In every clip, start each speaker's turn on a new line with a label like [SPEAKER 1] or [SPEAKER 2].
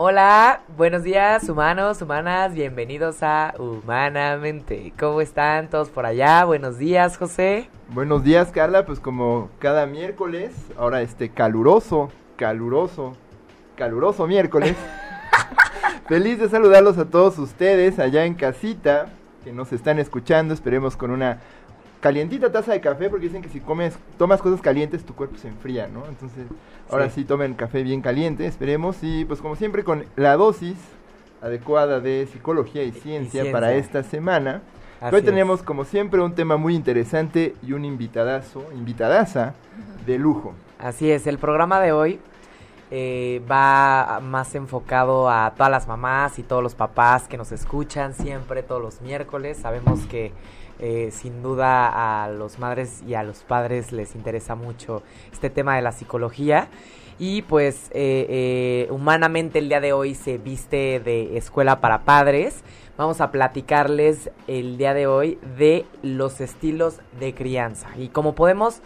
[SPEAKER 1] Hola, buenos días humanos, humanas, bienvenidos a Humanamente. ¿Cómo están todos por allá? Buenos días, José.
[SPEAKER 2] Buenos días, Carla. Pues como cada miércoles, ahora este caluroso, caluroso, caluroso miércoles. Feliz de saludarlos a todos ustedes allá en casita que nos están escuchando. Esperemos con una calientita taza de café porque dicen que si comes, tomas cosas calientes tu cuerpo se enfría, ¿no? Entonces, ahora sí, tomen café bien caliente, esperemos y pues como siempre con la dosis adecuada de psicología y ciencia, para esta semana. Hoy tenemos como siempre un tema muy interesante y un invitadazo, invitadaza de lujo.
[SPEAKER 1] Así es, el programa de hoy eh, va más enfocado a todas las mamás y todos los papás que nos escuchan siempre, todos los miércoles. Sabemos que eh, sin duda a los madres y a los padres les interesa mucho este tema de la psicología. Y pues eh, eh, humanamente el día de hoy se viste de escuela para padres. Vamos a platicarles el día de hoy de los estilos de crianza. Y como podemos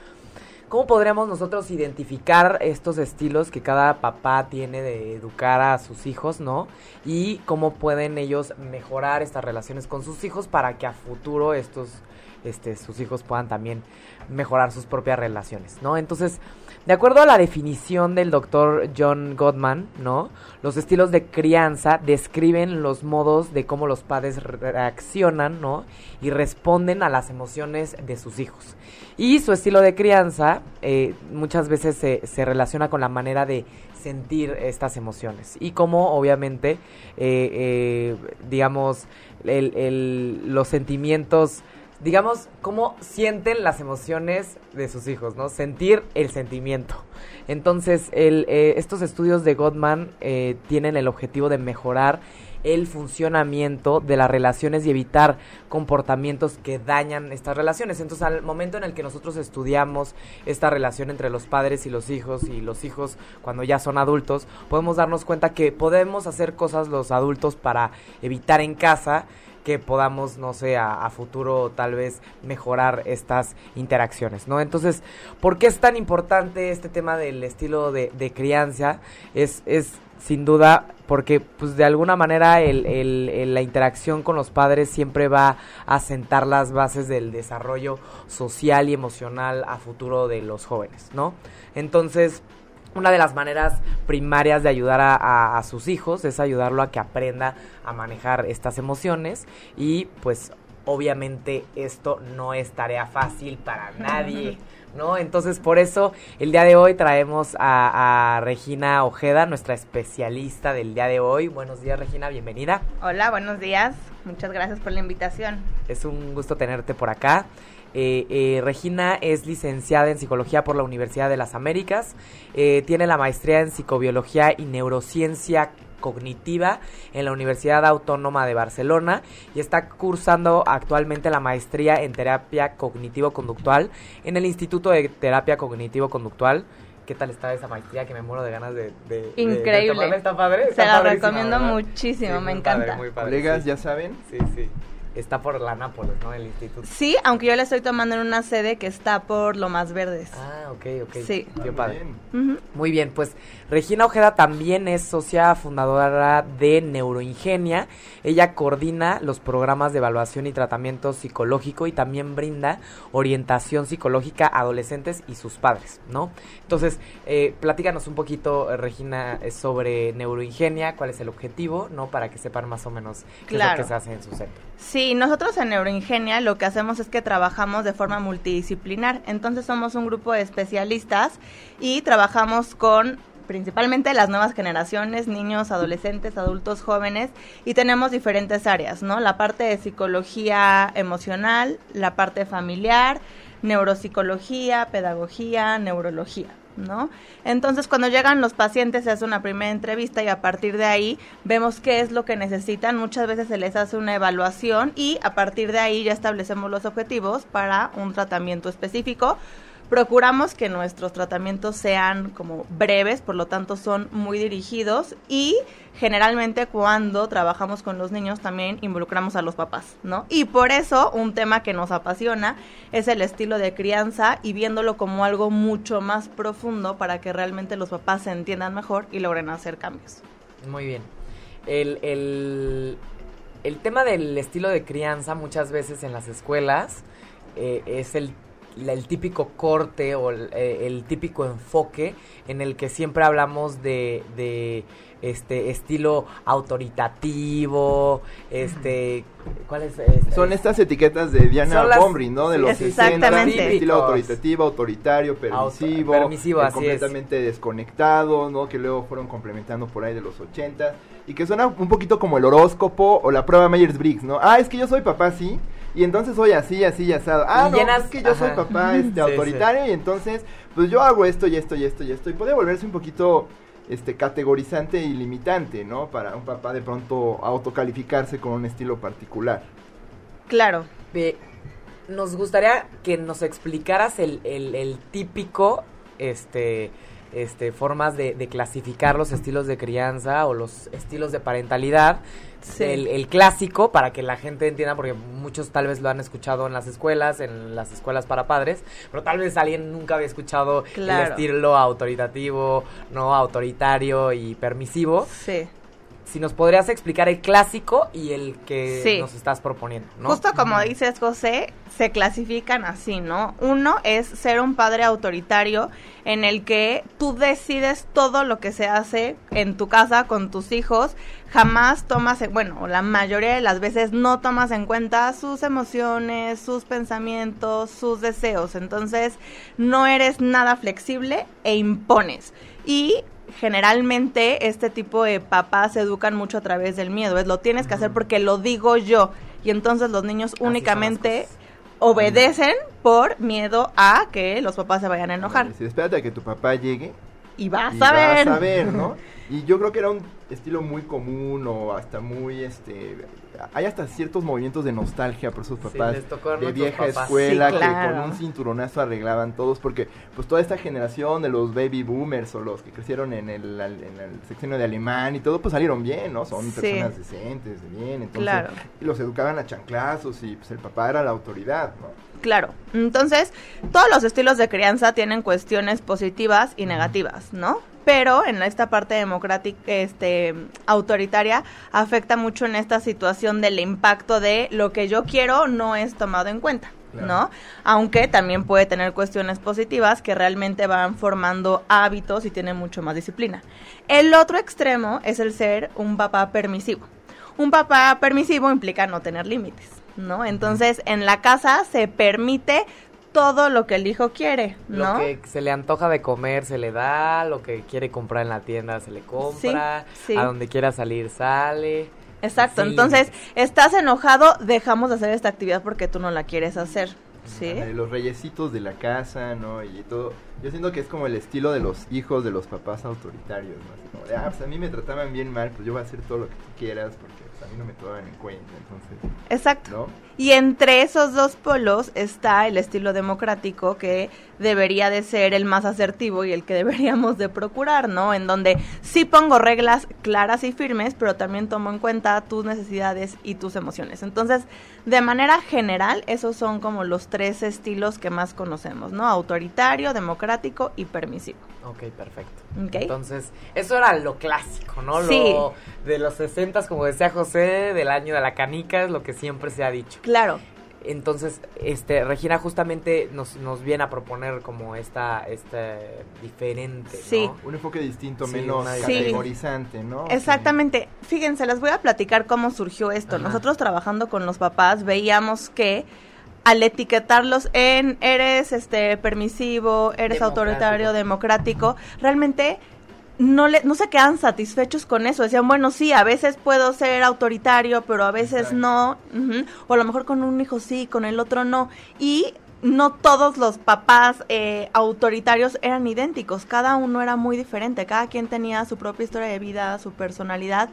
[SPEAKER 1] ¿Cómo podríamos nosotros identificar estos estilos que cada papá tiene de educar a sus hijos, ¿no? Y cómo pueden ellos mejorar estas relaciones con sus hijos para que a futuro estos, este, sus hijos puedan también mejorar sus propias relaciones, ¿no? Entonces, de acuerdo a la definición del doctor John Gottman, ¿no? Los estilos de crianza describen los modos de cómo los padres reaccionan, ¿no? Y responden a las emociones de sus hijos. Y su estilo de crianza eh, muchas veces se, relaciona con la manera de sentir estas emociones. Y cómo, obviamente, eh, eh, digamos, los sentimientos digamos, cómo sienten las emociones de sus hijos, ¿no? Sentir el sentimiento. Entonces, el, eh, estos estudios de Gottman eh, tienen el objetivo de mejorar el funcionamiento de las relaciones y evitar comportamientos que dañan estas relaciones. Entonces, al momento en el que nosotros estudiamos esta relación entre los padres y los hijos y los hijos cuando ya son adultos, podemos darnos cuenta que podemos hacer cosas los adultos para evitar en casa que podamos, no sé, a, futuro tal vez mejorar estas interacciones, ¿no? Entonces, ¿por qué es tan importante este tema del estilo de, crianza? Es, es sin duda porque pues de alguna manera el, la interacción con los padres siempre va a sentar las bases del desarrollo social y emocional a futuro de los jóvenes, ¿no? Entonces, una de las maneras primarias de ayudar a, sus hijos es ayudarlo a que aprenda a manejar estas emociones y pues obviamente esto no es tarea fácil para nadie. ¿No? Entonces por eso el día de hoy traemos a, a, Regina Ojeda, nuestra especialista del día de hoy. Buenos días Regina, bienvenida.
[SPEAKER 3] Hola, buenos días. Muchas gracias por la invitación.
[SPEAKER 1] Es un gusto tenerte por acá. Eh, eh, Regina es licenciada en psicología por la Universidad de las Américas, eh, tiene la maestría en psicobiología y neurociencia cognitiva en la Universidad Autónoma de Barcelona y está cursando actualmente la maestría en terapia cognitivo-conductual en el Instituto de Terapia Cognitivo-Conductual. ¿Qué tal está esa maestría que me muero de ganas de...
[SPEAKER 3] Increíble.
[SPEAKER 1] ¿Está padre?
[SPEAKER 3] Se la recomiendo muchísimo, me encanta.
[SPEAKER 2] Colegas, ya saben.
[SPEAKER 1] Sí, sí está por la Nápoles, ¿no? El instituto.
[SPEAKER 3] Sí, aunque yo la estoy tomando en una sede que está por lo más Verdes.
[SPEAKER 1] Ah, ok, ok.
[SPEAKER 3] Sí.
[SPEAKER 1] Qué padre. Muy bien, pues Regina Ojeda también es socia fundadora de Neuroingenia. Ella coordina los programas de evaluación y tratamiento psicológico y también brinda orientación psicológica a adolescentes y sus padres, ¿no? Entonces, eh, platícanos un poquito, Regina, sobre Neuroingenia, cuál es el objetivo, ¿no? Para que sepan más o menos qué es lo que se hace en su centro.
[SPEAKER 3] Sí, nosotros en Neuroingenia lo que hacemos es que trabajamos de forma multidisciplinar. Entonces somos un grupo de especialistas y trabajamos con principalmente las nuevas generaciones, niños, adolescentes, adultos, jóvenes, y tenemos diferentes áreas, ¿no? La parte de psicología emocional, la parte familiar, neuropsicología, pedagogía, neurología. ¿No? Entonces, cuando llegan los pacientes se hace una primera entrevista y a partir de ahí vemos qué es lo que necesitan. Muchas veces se les hace una evaluación y a partir de ahí ya establecemos los objetivos para un tratamiento específico Procuramos que nuestros tratamientos sean como breves, por lo tanto son muy dirigidos y generalmente cuando trabajamos con los niños también involucramos a los papás, ¿no? Y por eso un tema que nos apasiona es el estilo de crianza y viéndolo como algo mucho más profundo para que realmente los papás se entiendan mejor y logren hacer cambios.
[SPEAKER 1] Muy bien. El, el, el tema del estilo de crianza muchas veces en las escuelas eh, es el el típico corte o eh, el, típico enfoque en el que siempre hablamos de, de este estilo autoritativo, este,
[SPEAKER 2] ¿cuál es? Este? Son estas etiquetas de Diana Bombry, ¿no? De los 60, estilo autoritativo, autoritario, permisivo, permisivo eh, completamente desconectado, ¿no? Que luego fueron complementando por ahí de los 80 y que suena un poquito como el horóscopo o la prueba Myers-Briggs, ¿no? Ah, es que yo soy papá, sí y entonces soy así, así, asado. Ah, no, es que yo soy papá este, autoritario y entonces, pues yo hago esto y esto y esto y esto. Y puede volverse un poquito este categorizante y limitante, ¿no? Para un papá de pronto autocalificarse con un estilo particular.
[SPEAKER 3] Claro.
[SPEAKER 1] nos gustaría que nos explicaras el, el, el típico, este este, formas de, clasificar los estilos de crianza o los estilos de parentalidad. El, clásico, para que la gente entienda, porque muchos tal vez lo han escuchado en las escuelas, en las escuelas para padres, pero tal vez alguien nunca había escuchado el estilo autoritativo, no autoritario y permisivo.
[SPEAKER 3] Sí
[SPEAKER 1] si nos podrías explicar el clásico y el que nos estás proponiendo, ¿no?
[SPEAKER 3] Justo como dices, José, se clasifican así, ¿no? Uno es ser un padre autoritario en el que tú decides todo lo que se hace en tu casa con tus hijos, jamás tomas, bueno, la mayoría de las veces no tomas en cuenta sus emociones, sus pensamientos, sus deseos, entonces no eres nada flexible e impones. Y generalmente este tipo de papás se educan mucho a través del miedo. Es lo tienes que hacer porque lo digo yo. Y entonces los niños únicamente obedecen por miedo a que los papás se vayan a enojar.
[SPEAKER 2] Espérate a que tu papá llegue.
[SPEAKER 3] Y vas a ver.
[SPEAKER 2] Vas a ver, ¿no? Y yo creo que era un estilo muy común o hasta muy, este, hay hasta ciertos movimientos de nostalgia por sus papás de vieja escuela que con un cinturonazo arreglaban todos porque pues toda esta generación de los baby boomers o los que crecieron en el, en el sexenio de alemán y todo pues salieron bien, ¿no? Son personas decentes, bien, entonces y los educaban a chanclazos y pues el papá era la autoridad, ¿no?
[SPEAKER 3] Claro. Entonces, todos los estilos de crianza tienen cuestiones positivas y negativas, ¿no? Pero en esta parte democrática, este, autoritaria, afecta mucho en esta situación del impacto de lo que yo quiero no es tomado en cuenta. ¿no? Aunque también puede tener cuestiones positivas que realmente van formando hábitos y tiene mucho más disciplina. El otro extremo es el ser un papá permisivo. Un papá permisivo implica no tener límites, ¿no? Entonces, en la casa se permite todo lo que el hijo quiere, ¿no?
[SPEAKER 1] Lo que se le antoja de comer se le da, lo que quiere comprar en la tienda se le compra, a donde quiera salir sale.
[SPEAKER 3] Exacto, entonces estás enojado, dejamos de hacer esta actividad porque tú no la quieres hacer. Sí.
[SPEAKER 2] Los reyesitos de la casa, ¿no? Y todo. Yo siento que es como el estilo de los hijos de los papás autoritarios, ¿no? Así como de, ah, pues a mí me trataban bien mal, pues yo voy a hacer todo lo que tú quieras porque pues, a mí no me toman en cuenta, entonces.
[SPEAKER 3] Exacto. Y entre esos dos polos está el estilo democrático que debería de ser el más asertivo y el que deberíamos de procurar, ¿no? En donde sí pongo reglas claras y firmes, pero también tomo en cuenta tus necesidades y tus emociones. Entonces, de manera general, esos son como los tres estilos que más conocemos, ¿no? Autoritario, democrático y permisivo.
[SPEAKER 1] Ok, perfecto. Entonces, eso era lo clásico, ¿no? Lo de los 60, como decía José, del año de la canica, es lo que siempre se ha dicho.
[SPEAKER 3] Claro.
[SPEAKER 1] Entonces, este, Regina justamente nos, nos viene a proponer como esta, este diferente,
[SPEAKER 3] sí.
[SPEAKER 2] Un enfoque distinto, menos categorizante, ¿no?
[SPEAKER 3] Exactamente. Fíjense, les voy a platicar cómo surgió esto. Nosotros trabajando con los papás veíamos que al etiquetarlos en eres este permisivo, eres autoritario, democrático, realmente no, le, no se quedan satisfechos con eso. Decían, bueno, sí, a veces puedo ser autoritario, pero a veces no. O a lo mejor con un hijo sí, con el otro no. Y no todos los papás eh, autoritarios eran idénticos. Cada uno era muy diferente. Cada quien tenía su propia historia de vida, su personalidad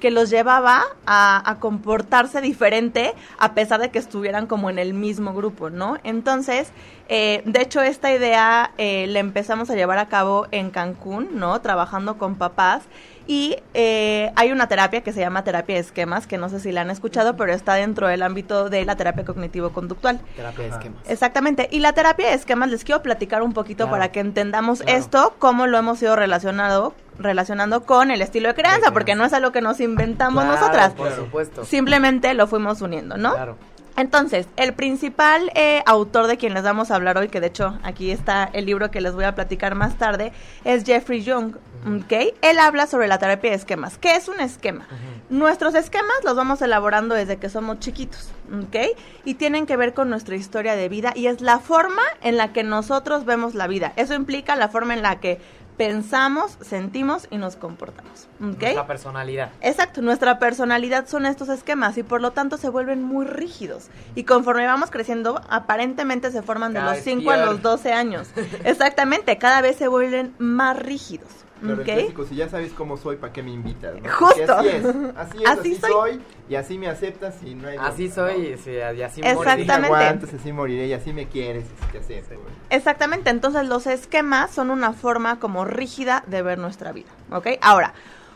[SPEAKER 3] que los llevaba a, comportarse diferente a pesar de que estuvieran como en el mismo grupo, ¿no? Entonces, eh, de hecho, esta idea eh, la empezamos a llevar a cabo en Cancún, ¿no? Trabajando con papás. Y eh, hay una terapia que se llama terapia de esquemas, que no sé si la han escuchado, pero está dentro del ámbito de la terapia cognitivo-conductual.
[SPEAKER 1] Terapia de esquemas.
[SPEAKER 3] Exactamente. Y la terapia de esquemas les quiero platicar un poquito
[SPEAKER 1] Claro.
[SPEAKER 3] para que entendamos
[SPEAKER 1] Claro.
[SPEAKER 3] esto, cómo lo hemos ido relacionado, relacionando con el estilo de crianza,
[SPEAKER 1] De
[SPEAKER 3] porque no es algo que nos inventamos
[SPEAKER 1] Claro,
[SPEAKER 3] nosotras.
[SPEAKER 1] Por supuesto.
[SPEAKER 3] Simplemente lo fuimos uniendo, ¿no?
[SPEAKER 1] Claro.
[SPEAKER 3] Entonces, el principal eh, autor de quien les vamos a hablar hoy, que de hecho aquí está el libro que les voy a platicar más tarde, es Jeffrey Young, ¿ok? Él habla sobre la terapia de esquemas. ¿Qué es un esquema? Nuestros esquemas los vamos elaborando desde que somos chiquitos, ¿ok? Y tienen que ver con nuestra historia de vida y es la forma en la que nosotros vemos la vida. Eso implica la forma en la que pensamos, sentimos y nos comportamos.
[SPEAKER 1] Nuestra personalidad.
[SPEAKER 3] Exacto, nuestra personalidad son estos esquemas y por lo tanto se vuelven muy rígidos. Y conforme vamos creciendo, aparentemente se forman de los
[SPEAKER 1] vez
[SPEAKER 3] 5 a los 12 años. Exactamente, cada vez se vuelven más rígidos.
[SPEAKER 2] Claro, el
[SPEAKER 3] ¿ok?
[SPEAKER 2] clásico, si ya sabes cómo soy, ¿para qué me invitas? no?
[SPEAKER 3] Justo.
[SPEAKER 2] Así es, así es,
[SPEAKER 3] Así
[SPEAKER 2] así,
[SPEAKER 3] soy.
[SPEAKER 2] soy. y así me aceptas y no hay
[SPEAKER 1] Así soy
[SPEAKER 2] ¿no?
[SPEAKER 1] y, sí, y así
[SPEAKER 2] Así
[SPEAKER 3] Exactamente.
[SPEAKER 2] me aguantas, así moriré y así me quieres, así te acepto. güey.
[SPEAKER 3] Exactamente, entonces los esquemas son una forma como rígida de ver nuestra vida, ¿ok? Ahora,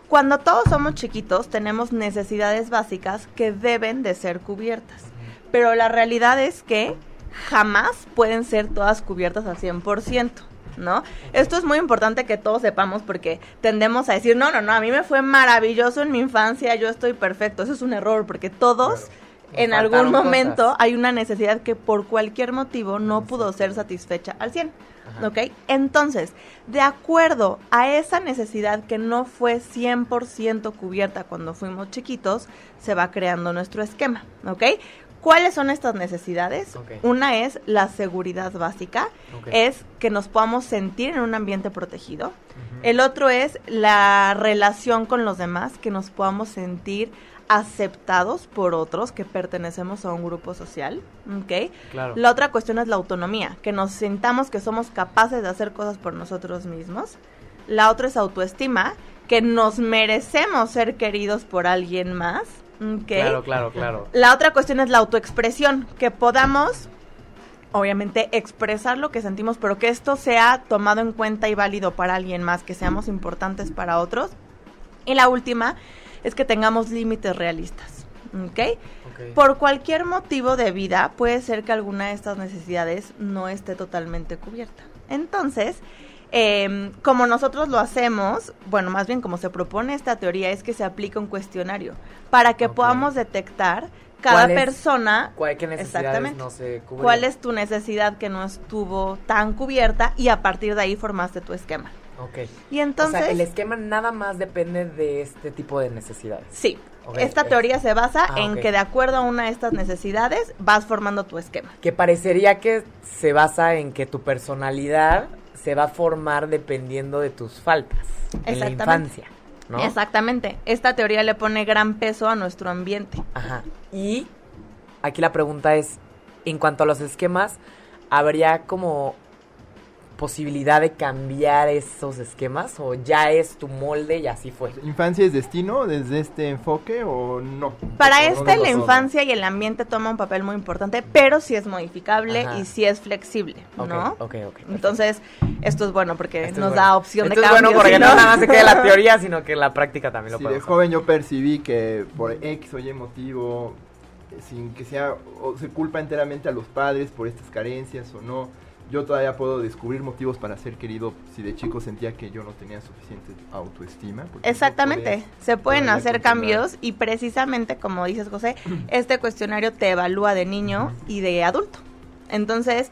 [SPEAKER 3] cuando todos somos chiquitos tenemos necesidades básicas que deben de ser cubiertas, pero la realidad es que jamás pueden ser todas cubiertas al 100%. ¿No? Esto es muy importante que todos sepamos porque tendemos a decir, no, no, no, a mí me fue maravilloso en mi infancia, yo estoy perfecto. Eso es un error porque todos en algún momento
[SPEAKER 1] cosas.
[SPEAKER 3] hay una necesidad que por cualquier motivo no pudo ser satisfecha al 100.
[SPEAKER 1] Ajá.
[SPEAKER 3] ¿Ok? Entonces, de acuerdo a esa necesidad que no fue 100% cubierta cuando fuimos chiquitos, se va creando nuestro esquema. ¿Ok? ¿Cuáles son estas necesidades? Una es la seguridad básica, es que nos podamos sentir en un ambiente protegido. El otro es la relación con los demás, que nos podamos sentir aceptados por otros, que pertenecemos a un grupo social, ¿ok?
[SPEAKER 1] Claro.
[SPEAKER 3] La otra cuestión es la autonomía, que nos sintamos que somos capaces de hacer cosas por nosotros mismos. La otra es autoestima, que nos merecemos ser queridos por alguien más, ¿ok?
[SPEAKER 1] Claro, claro, claro.
[SPEAKER 3] La otra cuestión es la autoexpresión, que podamos, obviamente, expresar lo que sentimos, pero que esto sea tomado en cuenta y válido para alguien más, que seamos importantes para otros. Y la última es que tengamos límites realistas. Ok. Por cualquier motivo de vida, puede ser que alguna de estas necesidades no esté totalmente cubierta. Entonces, em, como nosotros lo hacemos, bueno, más bien como se propone esta teoría, es que se aplica un cuestionario para que podamos detectar cada
[SPEAKER 1] ¿Cuál es-
[SPEAKER 3] persona
[SPEAKER 1] ¿Cuál, ¿Qué necesidades
[SPEAKER 3] Exactamente.
[SPEAKER 1] no se cubren?
[SPEAKER 3] cuál es tu necesidad que no estuvo tan cubierta y a partir de ahí formaste tu esquema.
[SPEAKER 1] Ok.
[SPEAKER 3] Y entonces,
[SPEAKER 1] o sea, el esquema nada más depende de este tipo de necesidades.
[SPEAKER 3] sí, esta
[SPEAKER 1] es-
[SPEAKER 3] teoría se basa
[SPEAKER 1] Ah,
[SPEAKER 3] en que de acuerdo a una de estas necesidades vas formando tu esquema.
[SPEAKER 1] Que parecería que se basa en que tu personalidad se va a formar dependiendo de tus faltas en la infancia, ¿no?
[SPEAKER 3] Exactamente. Esta teoría le pone gran peso a nuestro ambiente.
[SPEAKER 1] Ajá. Y aquí la pregunta es, en cuanto a los esquemas, ¿habría como posibilidad de cambiar esos esquemas o ya es tu molde y así fue?
[SPEAKER 2] ¿Infancia es destino desde este enfoque o no?
[SPEAKER 3] Para
[SPEAKER 2] ¿O
[SPEAKER 3] este,
[SPEAKER 2] no
[SPEAKER 3] la infancia y el ambiente toma un papel muy importante, pero sí es modificable
[SPEAKER 1] Ajá.
[SPEAKER 3] y sí es flexible, ¿no?
[SPEAKER 1] ok, ok.
[SPEAKER 3] Entonces, esto es bueno porque
[SPEAKER 1] Esto es
[SPEAKER 3] nos
[SPEAKER 1] bueno.
[SPEAKER 3] da opción
[SPEAKER 1] Esto
[SPEAKER 3] de
[SPEAKER 1] es
[SPEAKER 3] cambio.
[SPEAKER 1] bueno porque
[SPEAKER 3] ¿sí,
[SPEAKER 1] no nada más se quede la teoría, sino que la práctica también lo
[SPEAKER 2] Si de
[SPEAKER 1] podemos
[SPEAKER 2] joven yo percibí que por X o Y motivo, sin que sea, o se culpa enteramente a los padres por estas carencias o no, yo todavía puedo descubrir motivos para ser querido si de chico sentía que yo no tenía suficiente autoestima.
[SPEAKER 3] Exactamente, se pueden hacer
[SPEAKER 2] continuar.
[SPEAKER 3] cambios y precisamente como dices José, este cuestionario te evalúa de niño y de adulto. Entonces,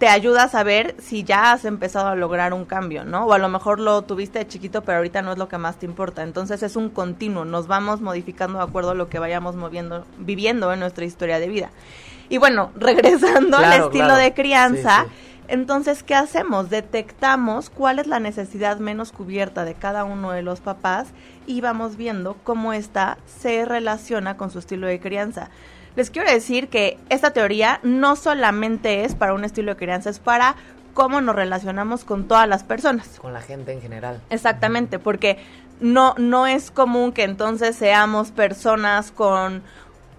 [SPEAKER 3] te ayuda a saber si ya has empezado a lograr un cambio, ¿no? O a lo mejor lo tuviste de chiquito, pero ahorita no es lo que más te importa. Entonces, es un continuo, nos vamos modificando de acuerdo a lo que vayamos moviendo, viviendo en nuestra historia de vida. Y bueno, regresando al estilo
[SPEAKER 1] claro.
[SPEAKER 3] de crianza,
[SPEAKER 1] Sí,
[SPEAKER 3] Entonces, ¿qué hacemos? Detectamos cuál es la necesidad menos cubierta de cada uno de los papás y vamos viendo cómo ésta se relaciona con su estilo de crianza. Les quiero decir que esta teoría no solamente es para un estilo de crianza, es para cómo nos relacionamos con todas las personas.
[SPEAKER 1] Con la gente en general.
[SPEAKER 3] Exactamente, porque no, no es común que entonces seamos personas con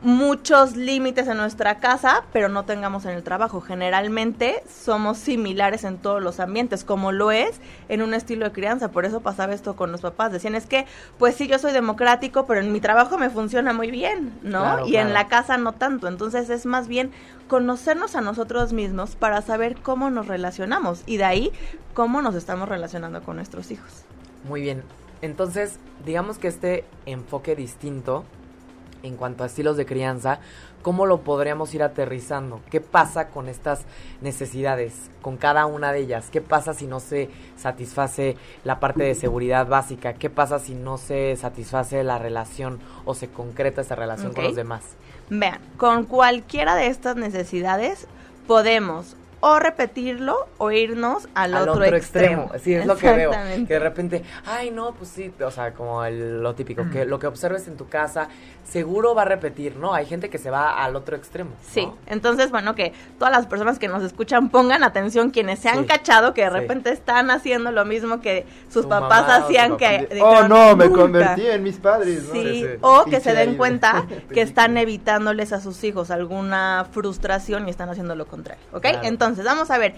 [SPEAKER 3] muchos límites en nuestra casa, pero no tengamos en el trabajo. Generalmente somos similares en todos los ambientes, como lo es en un estilo de crianza. Por eso pasaba esto con los papás. Decían, es que, pues sí, yo soy democrático, pero en mi trabajo me funciona muy bien, ¿no?
[SPEAKER 1] Claro,
[SPEAKER 3] y en la casa no tanto. Entonces es más bien conocernos a nosotros mismos para saber cómo nos relacionamos y de ahí cómo nos estamos relacionando con nuestros hijos.
[SPEAKER 1] Muy bien. Entonces, digamos que este enfoque distinto en cuanto a estilos de crianza, ¿cómo lo podríamos ir aterrizando? ¿Qué pasa con estas necesidades, con cada una de ellas? ¿Qué pasa si no se satisface la parte de seguridad básica? ¿Qué pasa si no se satisface la relación o se concreta esa relación con los demás?
[SPEAKER 3] Vean, con cualquiera de estas necesidades podemos o repetirlo o irnos al,
[SPEAKER 1] Al
[SPEAKER 3] otro, extremo.
[SPEAKER 1] Sí, es lo que veo.
[SPEAKER 3] Exactamente.
[SPEAKER 1] Que de repente, ay, no, pues sí, o sea, como el- lo típico, que lo que observes en tu casa, seguro va a repetir, ¿no? Hay gente que se va al otro extremo. ¿no?
[SPEAKER 3] Sí, entonces, bueno, que todas las personas que nos escuchan pongan atención, quienes se han
[SPEAKER 1] Sí,
[SPEAKER 3] cachado que de
[SPEAKER 1] sí.
[SPEAKER 3] repente están haciendo lo mismo que sus
[SPEAKER 1] Tu
[SPEAKER 3] papás hacían,
[SPEAKER 1] papá.
[SPEAKER 3] que
[SPEAKER 2] Oh,
[SPEAKER 3] dijeron,
[SPEAKER 2] no, me
[SPEAKER 3] "Nunca".
[SPEAKER 2] convertí en mis padres, ¿no?
[SPEAKER 3] Sí,
[SPEAKER 1] Sí, sí.
[SPEAKER 3] o que se den cuenta que están evitándoles a sus hijos alguna frustración y están haciendo lo contrario, ¿ok?
[SPEAKER 1] Claro.
[SPEAKER 3] Entonces, vamos a ver,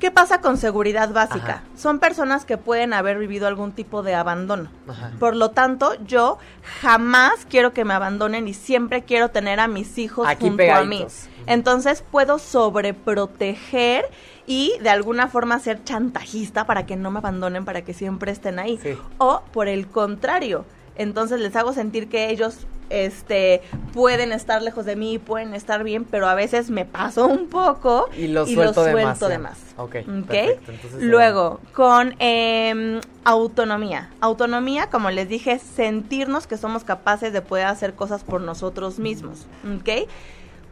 [SPEAKER 3] ¿qué pasa con seguridad básica?
[SPEAKER 1] Ajá.
[SPEAKER 3] Son personas que pueden haber vivido algún tipo de abandono.
[SPEAKER 1] Ajá.
[SPEAKER 3] Por lo tanto, yo jamás quiero que me abandonen y siempre quiero tener a mis hijos
[SPEAKER 1] Aquí
[SPEAKER 3] junto a mí. Entonces puedo sobreproteger y de alguna forma ser chantajista para que no me abandonen, para que siempre estén ahí.
[SPEAKER 1] Sí.
[SPEAKER 3] O por el contrario, entonces les hago sentir que ellos este pueden estar lejos de mí, pueden estar bien, pero a veces me paso un poco
[SPEAKER 1] Y lo suelto de más,
[SPEAKER 3] de más.
[SPEAKER 1] Ok,
[SPEAKER 3] ¿Ok?
[SPEAKER 1] perfecto. Entonces, eh,
[SPEAKER 3] Luego, con em, autonomía. Autonomía, como les dije, sentirnos que somos capaces de poder hacer cosas por nosotros mismos. ¿Ok?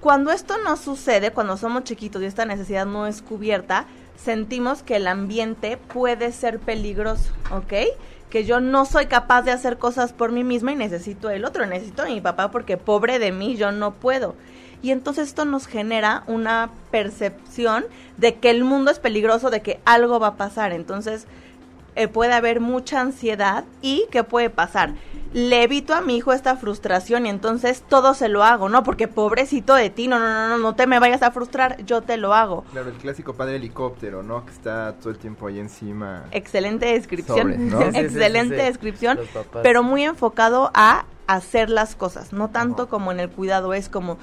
[SPEAKER 3] Cuando esto no sucede, cuando somos chiquitos y esta necesidad no es cubierta, sentimos que el ambiente puede ser peligroso, ¿ok? Que yo no soy capaz de hacer cosas por mí misma y necesito el otro, necesito a mi papá porque pobre de mí yo no puedo. Y entonces esto nos genera una percepción de que el mundo es peligroso, de que algo va a pasar. Entonces eh, puede haber mucha ansiedad y ¿qué puede pasar? Le evito a mi hijo esta frustración y entonces todo se lo hago, ¿no? Porque pobrecito de ti, no, no, no, no, no te me vayas a frustrar, yo te lo hago.
[SPEAKER 2] Claro, el clásico padre helicóptero, ¿no? Que está todo el tiempo ahí encima.
[SPEAKER 3] Excelente descripción,
[SPEAKER 2] Sobres, ¿no?
[SPEAKER 1] Sí, sí, sí,
[SPEAKER 3] excelente
[SPEAKER 1] sí, sí.
[SPEAKER 3] descripción, pero muy enfocado a hacer las cosas, no tanto
[SPEAKER 1] Ajá.
[SPEAKER 3] como en el cuidado, es como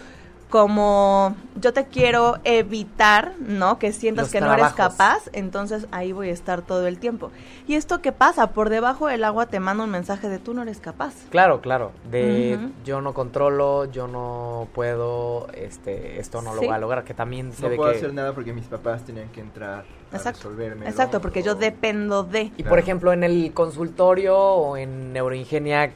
[SPEAKER 3] como yo te quiero evitar, ¿no? Que sientas
[SPEAKER 1] Los
[SPEAKER 3] que no eres capaz, entonces ahí voy a estar todo el tiempo. ¿Y esto qué pasa? Por debajo del agua te manda un mensaje de tú no eres capaz.
[SPEAKER 1] Claro, claro. De yo no controlo, yo no puedo, este, esto no lo voy a lograr, que también se
[SPEAKER 2] No
[SPEAKER 1] ve
[SPEAKER 2] puedo
[SPEAKER 1] que...
[SPEAKER 2] hacer nada porque mis papás tenían que entrar a
[SPEAKER 3] Exacto.
[SPEAKER 2] resolverme.
[SPEAKER 3] Exacto, porque yo dependo de.
[SPEAKER 1] Y
[SPEAKER 2] Claro.
[SPEAKER 1] por ejemplo, en el consultorio o en Neuroingenia,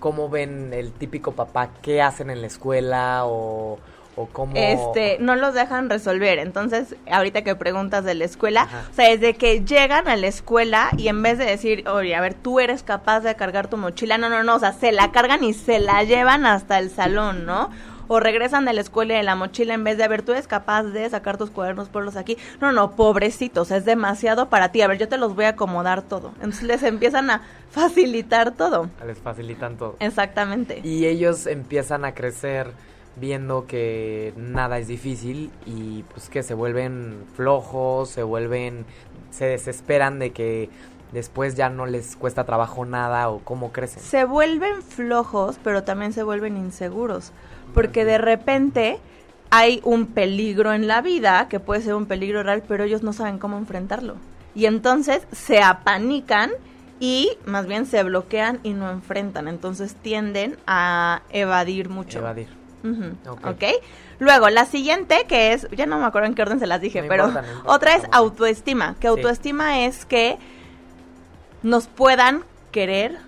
[SPEAKER 1] ¿cómo ven el típico papá? ¿Qué hacen en la escuela o, o cómo...?
[SPEAKER 3] Este, no los dejan resolver. Entonces, ahorita que preguntas de la escuela,
[SPEAKER 1] Ajá.
[SPEAKER 3] o sea, desde que llegan a la escuela y en vez de decir, oye, a ver, tú eres capaz de cargar tu mochila, no, no, no, o sea, se la cargan y se la llevan hasta el salón, ¿no? O regresan de la escuela y de la mochila en vez de, a ver, tú eres capaz de sacar tus cuadernos, ponlos aquí. No, no, pobrecitos, es demasiado para ti. A ver, yo te los voy a acomodar todo. Entonces les empiezan a facilitar todo.
[SPEAKER 1] Les facilitan todo.
[SPEAKER 3] Exactamente.
[SPEAKER 1] Y ellos empiezan a crecer viendo que nada es difícil y pues que se vuelven flojos, se vuelven, se desesperan de que después ya no les cuesta trabajo nada o cómo crecen.
[SPEAKER 3] se vuelven flojos, pero también se vuelven inseguros, porque de repente hay un peligro en la vida, que puede ser un peligro real, pero ellos no saben cómo enfrentarlo. Y entonces se apanican y más bien se bloquean y no enfrentan, entonces tienden a evadir mucho.
[SPEAKER 1] Evadir.
[SPEAKER 3] Ujú,
[SPEAKER 1] Ok.
[SPEAKER 3] ok. Luego, la siguiente que es, ya no me acuerdo en qué orden se las dije,
[SPEAKER 1] No
[SPEAKER 3] pero
[SPEAKER 1] importa, no importa,
[SPEAKER 3] otra es autoestima, que
[SPEAKER 1] Sí.
[SPEAKER 3] autoestima es que nos puedan querer,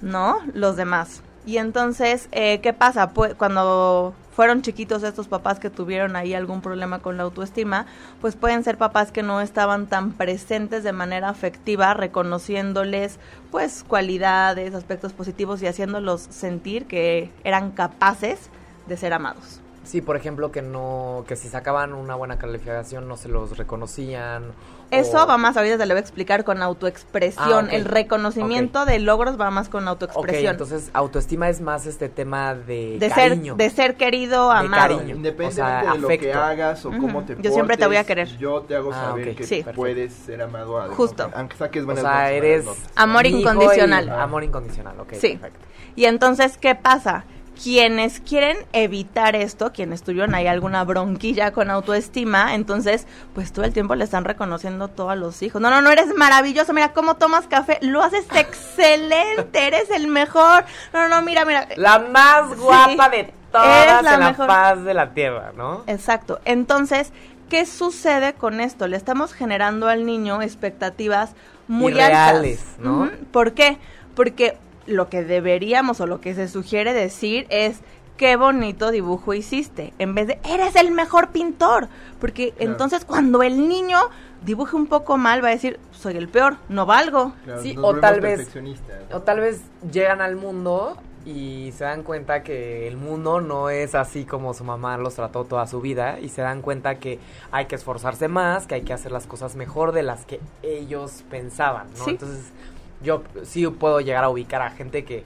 [SPEAKER 3] ¿no? Los demás. Y entonces, eh, ¿qué pasa? Cuando fueron chiquitos estos papás que tuvieron ahí algún problema con la autoestima, pues pueden ser papás que no estaban tan presentes de manera afectiva, reconociéndoles pues cualidades, aspectos positivos y haciéndolos sentir que eran capaces de ser amados.
[SPEAKER 1] Sí, por ejemplo, que no, que si sacaban una buena calificación no se los reconocían.
[SPEAKER 3] Eso
[SPEAKER 1] o-
[SPEAKER 3] va más, ahorita te lo voy a explicar con autoexpresión.
[SPEAKER 1] Ah, ok.
[SPEAKER 3] El reconocimiento de logros va más con
[SPEAKER 1] Ok,
[SPEAKER 3] autoexpresión.
[SPEAKER 1] entonces autoestima es más este tema de,
[SPEAKER 3] de
[SPEAKER 1] cariño.
[SPEAKER 3] ser, de ser querido,
[SPEAKER 1] De
[SPEAKER 3] amado.
[SPEAKER 1] cariño.
[SPEAKER 2] Independientemente
[SPEAKER 1] O sea,
[SPEAKER 2] de lo que hagas o cómo te
[SPEAKER 3] Yo siempre te voy a querer.
[SPEAKER 2] Yo te hago
[SPEAKER 1] Ah,
[SPEAKER 2] saber
[SPEAKER 1] ok.
[SPEAKER 2] que
[SPEAKER 3] Sí.
[SPEAKER 2] puedes ser amado. a-
[SPEAKER 3] Justo.
[SPEAKER 2] Aunque saques
[SPEAKER 1] o
[SPEAKER 2] buenas
[SPEAKER 1] sea,
[SPEAKER 2] notas,
[SPEAKER 1] eres
[SPEAKER 2] notas.
[SPEAKER 3] Amor incondicional.
[SPEAKER 1] y- amor incondicional, ok.
[SPEAKER 3] Sí.
[SPEAKER 1] Perfecto.
[SPEAKER 3] Y entonces, ¿qué pasa? Quienes quieren evitar esto, quienes tuvieron ahí alguna bronquilla con autoestima, entonces, pues todo el tiempo le están reconociendo todo a los hijos. No, no, no, eres maravilloso, mira cómo tomas café, lo haces excelente, eres el mejor. No, no, mira, mira.
[SPEAKER 1] La más
[SPEAKER 3] Sí.
[SPEAKER 1] guapa de todas
[SPEAKER 3] la
[SPEAKER 1] en la
[SPEAKER 3] mejor.
[SPEAKER 1] paz de la tierra, ¿no?
[SPEAKER 3] Exacto. Entonces, ¿qué sucede con esto? Le estamos generando al niño expectativas muy
[SPEAKER 1] Irreales,
[SPEAKER 3] altas.
[SPEAKER 1] ¿no?
[SPEAKER 3] ¿Por qué? Porque lo que deberíamos o lo que se sugiere decir es qué bonito dibujo hiciste, en vez de eres el mejor pintor, porque
[SPEAKER 2] Claro.
[SPEAKER 3] entonces cuando el niño dibuje un poco mal va a decir, soy el peor, no valgo.
[SPEAKER 2] Claro,
[SPEAKER 1] Sí, o tal vez-. O tal vez llegan al mundo y se dan cuenta que el mundo no es así como su mamá los trató toda su vida y se dan cuenta que hay que esforzarse más, que hay que hacer las cosas mejor de las que ellos pensaban, ¿no?
[SPEAKER 3] Sí.
[SPEAKER 1] Entonces yo sí puedo llegar a ubicar a gente que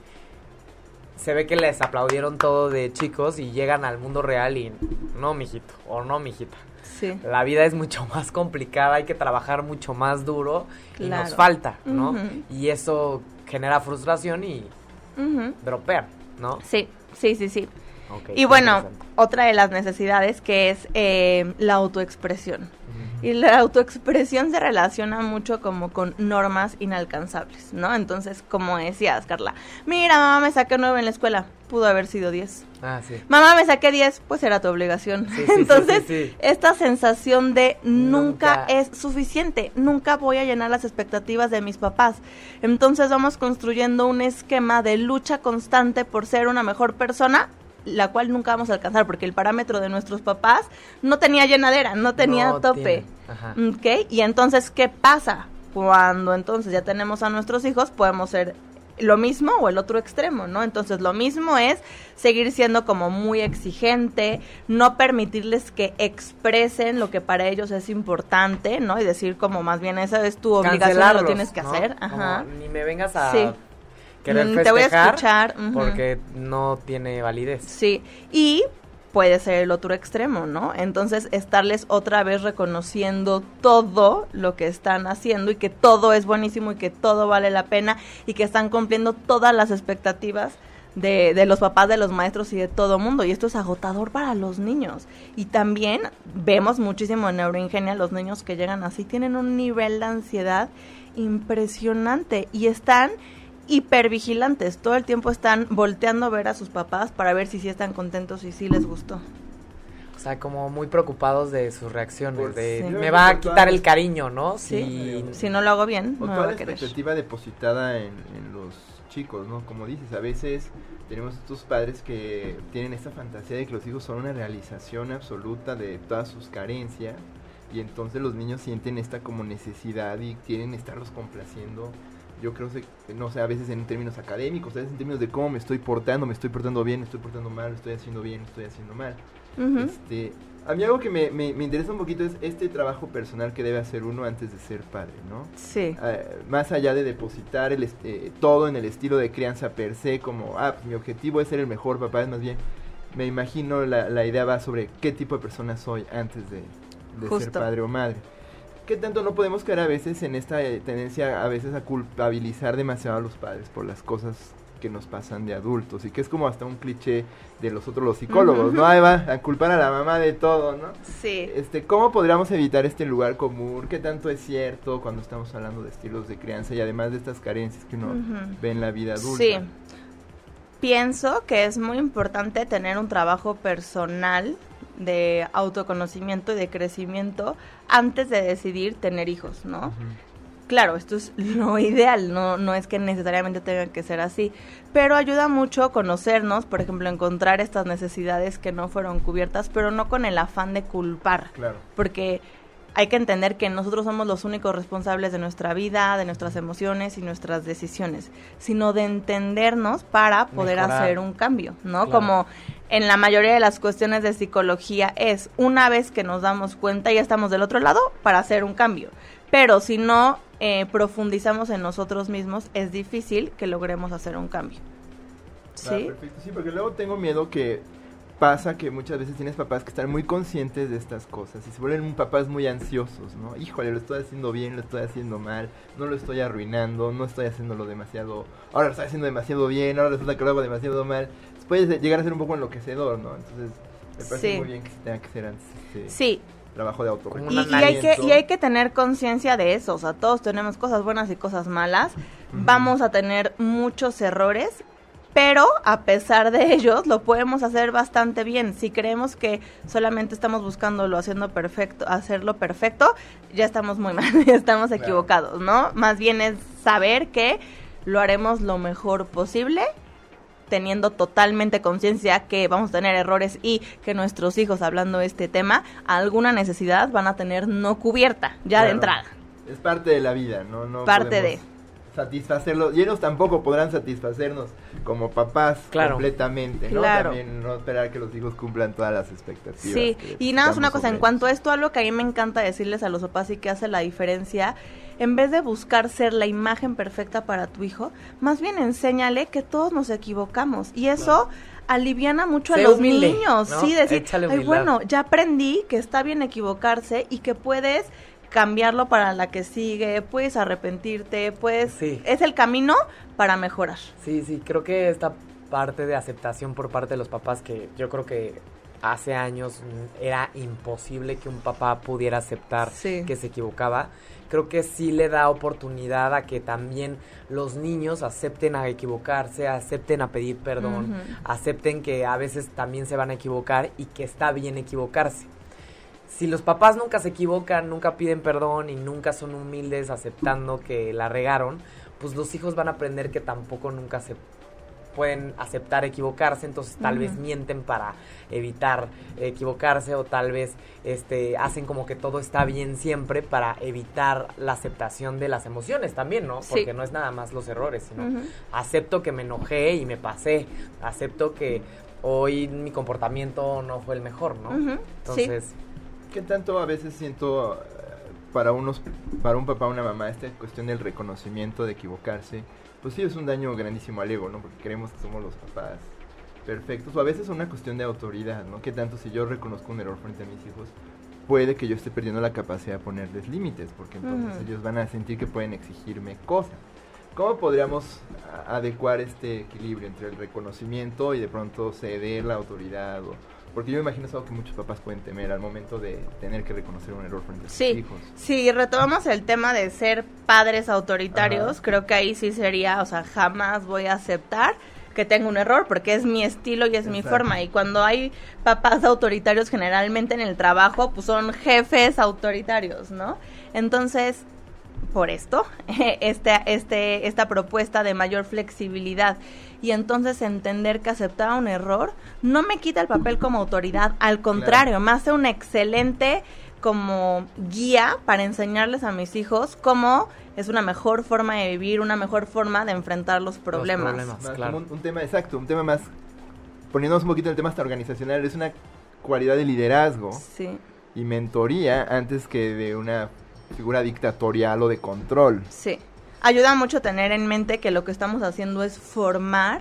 [SPEAKER 1] se ve que les aplaudieron todo de chicos y llegan al mundo real y no, mijito, o no, mijita.
[SPEAKER 3] Sí.
[SPEAKER 1] La vida es mucho más complicada, hay que trabajar mucho más duro y nos falta, ¿no? Y eso genera frustración y dropear, ¿no?
[SPEAKER 3] Sí, sí, sí, sí. Y bueno, otra de las necesidades que es eh, la autoexpresión. Y la autoexpresión se relaciona mucho como con normas inalcanzables, ¿no? Entonces, como decías, Carla, mira, mamá, me saqué 9 en la escuela, pudo haber sido 10.
[SPEAKER 1] Ah, sí.
[SPEAKER 3] Mamá, me saqué 10, pues era tu obligación.
[SPEAKER 1] Sí, sí, sí,
[SPEAKER 3] Entonces, esta sensación de nunca,
[SPEAKER 1] Nunca.
[SPEAKER 3] es suficiente, nunca voy a llenar las expectativas de mis papás. Entonces vamos construyendo un esquema de lucha constante por ser una mejor persona, la cual nunca vamos a alcanzar, porque el parámetro de nuestros papás no tenía llenadera, no tenía
[SPEAKER 1] No
[SPEAKER 3] tope.
[SPEAKER 1] ajá.
[SPEAKER 3] ¿Ok? Y entonces, ¿qué pasa? Cuando entonces ya tenemos a nuestros hijos, podemos ser lo mismo o el otro extremo, ¿no? Entonces, lo mismo es seguir siendo como muy exigente, no permitirles que expresen lo que para ellos es importante, ¿no? Y decir como más bien esa es tu obligación, lo tienes que
[SPEAKER 1] ¿no?
[SPEAKER 3] hacer.
[SPEAKER 1] Como,
[SPEAKER 3] Ajá.
[SPEAKER 1] ni me vengas a
[SPEAKER 3] Sí.
[SPEAKER 1] Querer
[SPEAKER 3] Mm,
[SPEAKER 1] festejar
[SPEAKER 3] te voy a escuchar,
[SPEAKER 1] porque no tiene validez.
[SPEAKER 3] Sí, y puede ser el otro extremo, ¿no? Entonces, estarles otra vez reconociendo todo lo que están haciendo y que todo es buenísimo y que todo vale la pena y que están cumpliendo todas las expectativas de, de los papás, de los maestros y de todo mundo. Y esto es agotador para los niños. Y también vemos muchísimo en Neuroingenia los niños que llegan así, tienen un nivel de ansiedad impresionante y están hipervigilantes. Todo el tiempo están volteando a ver a sus papás para ver si sí están contentos y si les gustó.
[SPEAKER 1] O sea, como muy preocupados de sus reacciones,
[SPEAKER 2] Por-
[SPEAKER 1] de
[SPEAKER 3] Sí.
[SPEAKER 1] me va a quitar el cariño, ¿no?
[SPEAKER 3] Sí.
[SPEAKER 1] Si
[SPEAKER 3] Si no lo hago bien,
[SPEAKER 2] O
[SPEAKER 3] no me va
[SPEAKER 2] la
[SPEAKER 3] a querer.
[SPEAKER 2] expectativa depositada en, en los chicos, ¿no? Como dices, a veces tenemos estos padres que tienen esta fantasía de que los hijos son una realización absoluta de todas sus carencias y entonces los niños sienten esta como necesidad y quieren estarlos complaciendo. Yo creo que, no sé, a veces en términos académicos, a veces en términos de cómo me estoy portando, me estoy portando bien, me estoy portando mal, estoy haciendo bien, estoy haciendo mal. Este, a mí algo que me, me- me interesa un poquito es este trabajo personal que debe hacer uno antes de ser padre, ¿no?
[SPEAKER 3] Sí.
[SPEAKER 2] Eh, más allá de depositar el, este, todo en el estilo de crianza per se, como, ah, pues, mi objetivo es ser el mejor papá, es más bien, me imagino la, la idea va sobre qué tipo de persona soy antes de, de ser padre o madre. ¿Qué tanto no podemos caer a veces en esta eh, tendencia a veces a culpabilizar demasiado a los padres por las cosas que nos pasan de adultos y que es como hasta un cliché de los otros los psicólogos. ¿no? Ahí va a culpar a la mamá de todo, ¿no?
[SPEAKER 3] Sí.
[SPEAKER 2] Este, ¿cómo podríamos evitar este lugar común? ¿Qué tanto es cierto cuando estamos hablando de estilos de crianza y además de estas carencias que uno ve en la vida adulta?
[SPEAKER 3] Sí. Pienso que es muy importante tener un trabajo personal de autoconocimiento y de crecimiento antes de decidir tener hijos, ¿no? Claro, esto es lo ideal, no, no es que necesariamente tenga que ser así, pero ayuda mucho conocernos, por ejemplo, encontrar estas necesidades que no fueron cubiertas, pero no con el afán de culpar.
[SPEAKER 2] Claro.
[SPEAKER 3] Porque hay que entender que nosotros somos los únicos responsables de nuestra vida, de nuestras emociones y nuestras decisiones, sino de entendernos para poder
[SPEAKER 1] Mejorar.
[SPEAKER 3] hacer un cambio, ¿no?
[SPEAKER 1] Claro.
[SPEAKER 3] Como en la mayoría de las cuestiones de psicología es una vez que nos damos cuenta ya estamos del otro lado para hacer un cambio. Pero si no eh, profundizamos en nosotros mismos, es difícil que logremos hacer un cambio.
[SPEAKER 2] Ah,
[SPEAKER 3] ¿Sí?
[SPEAKER 2] perfecto. Sí, porque luego tengo miedo que pasa que muchas veces tienes papás que están muy conscientes de estas cosas y se vuelven papás muy ansiosos, ¿no? Híjole, lo estoy haciendo bien, lo estoy haciendo mal, no lo estoy arruinando, no estoy haciéndolo demasiado, ahora lo estoy haciendo demasiado bien, ahora resulta que lo hago demasiado mal. Puede llegar a ser un poco enloquecedor, ¿no? Entonces, me parece
[SPEAKER 3] Sí.
[SPEAKER 2] muy bien que se tenga que antes este
[SPEAKER 3] Sí,
[SPEAKER 2] trabajo de
[SPEAKER 3] Y,
[SPEAKER 2] autorreconocimiento.
[SPEAKER 3] y hay que, y hay que tener conciencia de eso, o sea, todos tenemos cosas buenas y cosas malas, vamos a tener muchos errores, pero a pesar de ellos lo podemos hacer bastante bien. Si creemos que solamente estamos buscándolo haciendo perfecto, hacerlo perfecto, ya estamos muy mal, ya estamos
[SPEAKER 2] Claro.
[SPEAKER 3] equivocados, ¿no? Más bien es saber que lo haremos lo mejor posible teniendo totalmente conciencia que vamos a tener errores y que nuestros hijos, hablando de este tema, alguna necesidad van a tener no cubierta, ya de entrada.
[SPEAKER 2] Es parte de la vida, ¿no? no
[SPEAKER 3] Parte
[SPEAKER 2] podemos Satisfacerlo. Y ellos tampoco podrán satisfacernos como papás
[SPEAKER 1] Claro.
[SPEAKER 2] completamente, ¿no?
[SPEAKER 3] Claro.
[SPEAKER 2] También no esperar que los hijos cumplan todas las expectativas.
[SPEAKER 3] Sí, y nada más una cosa, en cuanto a esto, algo que a mí me encanta decirles a los papás y que hace la diferencia, en vez de buscar ser la imagen perfecta para tu hijo, más bien enséñale que todos nos equivocamos. Y eso aliviana mucho
[SPEAKER 1] Sé
[SPEAKER 3] a los
[SPEAKER 1] humilde,
[SPEAKER 3] niños,
[SPEAKER 1] ¿no?
[SPEAKER 3] sí, decir, ay,
[SPEAKER 1] humildad".
[SPEAKER 3] bueno, ya aprendí que está bien equivocarse y que puedes cambiarlo para la que sigue, puedes arrepentirte, puedes...
[SPEAKER 1] Sí.
[SPEAKER 3] Es el camino para mejorar.
[SPEAKER 1] Sí, sí, creo que esta parte de aceptación por parte de los papás, que yo creo que hace años era imposible que un papá pudiera aceptar
[SPEAKER 3] Sí.
[SPEAKER 1] que se equivocaba, creo que sí le da oportunidad a que también los niños acepten a equivocarse, acepten a pedir perdón, acepten que a veces también se van a equivocar y que está bien equivocarse. Si los papás nunca se equivocan, nunca piden perdón y nunca son humildes aceptando que la regaron, pues los hijos van a aprender que tampoco nunca se pueden aceptar equivocarse, entonces tal vez mienten para evitar equivocarse o tal vez este hacen como que todo está bien siempre para evitar la aceptación de las emociones también, ¿no?
[SPEAKER 3] Sí.
[SPEAKER 1] Porque no es nada más los errores, sino acepto que me enojé y me pasé, acepto que hoy mi comportamiento no fue el mejor, ¿no?
[SPEAKER 3] Ujú, sí.
[SPEAKER 1] Entonces,
[SPEAKER 2] ¿Qué tanto a veces siento eh, para unos para un papá o una mamá esta cuestión del reconocimiento de equivocarse? Pues sí es un daño grandísimo al ego, ¿no? Porque creemos que somos los papás perfectos o a veces es una cuestión de autoridad, ¿no? ¿Qué tanto si yo reconozco un error frente a mis hijos puede que yo esté perdiendo la capacidad de ponerles límites, porque entonces ellos van a sentir que pueden exigirme cosas. ¿Cómo podríamos adecuar este equilibrio entre el reconocimiento y de pronto ceder la autoridad? O, porque yo me imagino es algo que muchos papás pueden temer al momento de tener que reconocer un error frente a sus
[SPEAKER 3] Sí,
[SPEAKER 2] hijos.
[SPEAKER 3] si retomamos el tema de ser padres autoritarios,
[SPEAKER 2] Ajá.
[SPEAKER 3] creo que ahí sí sería, o sea, jamás voy a aceptar que tengo un error porque es mi estilo y es mi forma. Y cuando hay papás autoritarios, generalmente en el trabajo, pues son jefes autoritarios, ¿no? Entonces, por esto, este, este, esta propuesta de mayor flexibilidad y entonces entender que aceptar un error no me quita el papel como autoridad, al contrario, me hace un excelente como guía para enseñarles a mis hijos cómo es una mejor forma de vivir, una mejor forma de enfrentar los problemas.
[SPEAKER 1] problemas.
[SPEAKER 2] Más
[SPEAKER 1] claro.
[SPEAKER 2] un, un tema exacto, un tema más, poniéndonos un poquito en el tema hasta organizacional, es una cualidad de liderazgo
[SPEAKER 3] Sí,
[SPEAKER 2] y mentoría antes que de una figura dictatorial o de control.
[SPEAKER 3] sí. Ayuda mucho tener en mente que lo que estamos haciendo es formar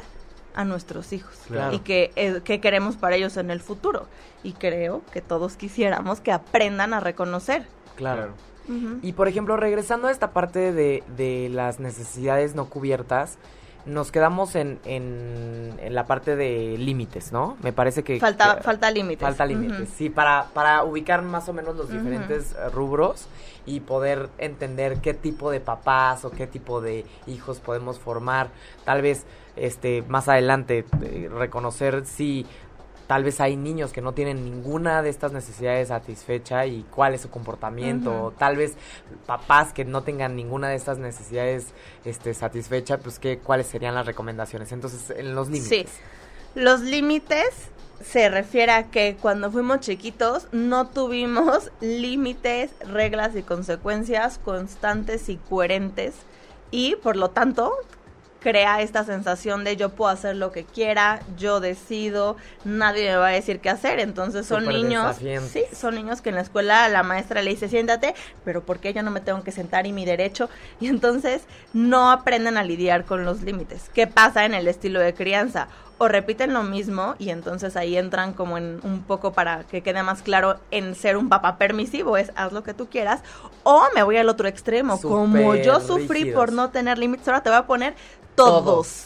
[SPEAKER 3] a nuestros hijos
[SPEAKER 2] Claro.
[SPEAKER 3] y que, eh, que queremos para ellos en el futuro. Y creo que todos quisiéramos que aprendan a reconocer.
[SPEAKER 1] claro. Y por ejemplo, regresando a esta parte de, de las necesidades no cubiertas, nos quedamos en, en, en la parte de límites, ¿no? Me parece que...
[SPEAKER 3] falta,
[SPEAKER 1] que-
[SPEAKER 3] falta límites.
[SPEAKER 1] Falta límites, sí, para, para ubicar más o menos los diferentes eh, rubros y poder entender qué tipo de papás o qué tipo de hijos podemos formar. Tal vez este más adelante eh, reconocer si tal vez hay niños que no tienen ninguna de estas necesidades satisfecha y cuál es su comportamiento, o tal vez papás que no tengan ninguna de estas necesidades este, satisfecha, pues ¿qué, cuáles serían las recomendaciones. Entonces, en los límites.
[SPEAKER 3] Sí. Los límites se refiere a que cuando fuimos chiquitos no tuvimos límites, reglas y consecuencias constantes y coherentes y por lo tanto crea esta sensación de yo puedo hacer lo que quiera, yo decido, nadie me va a decir qué hacer. Entonces son niños, sí, son niños que en la escuela la maestra le dice siéntate, pero ¿por qué yo no me tengo que sentar y mi derecho? Y entonces no aprenden a lidiar con los límites. ¿Qué pasa en el estilo de crianza? O repiten lo mismo y entonces ahí entran como en un poco para que quede más claro en ser un papá permisivo, es haz lo que tú quieras, o me voy al otro extremo, como yo sufrí
[SPEAKER 1] rígidos.
[SPEAKER 3] por no tener límites, ahora te voy a poner todos.
[SPEAKER 1] Todos.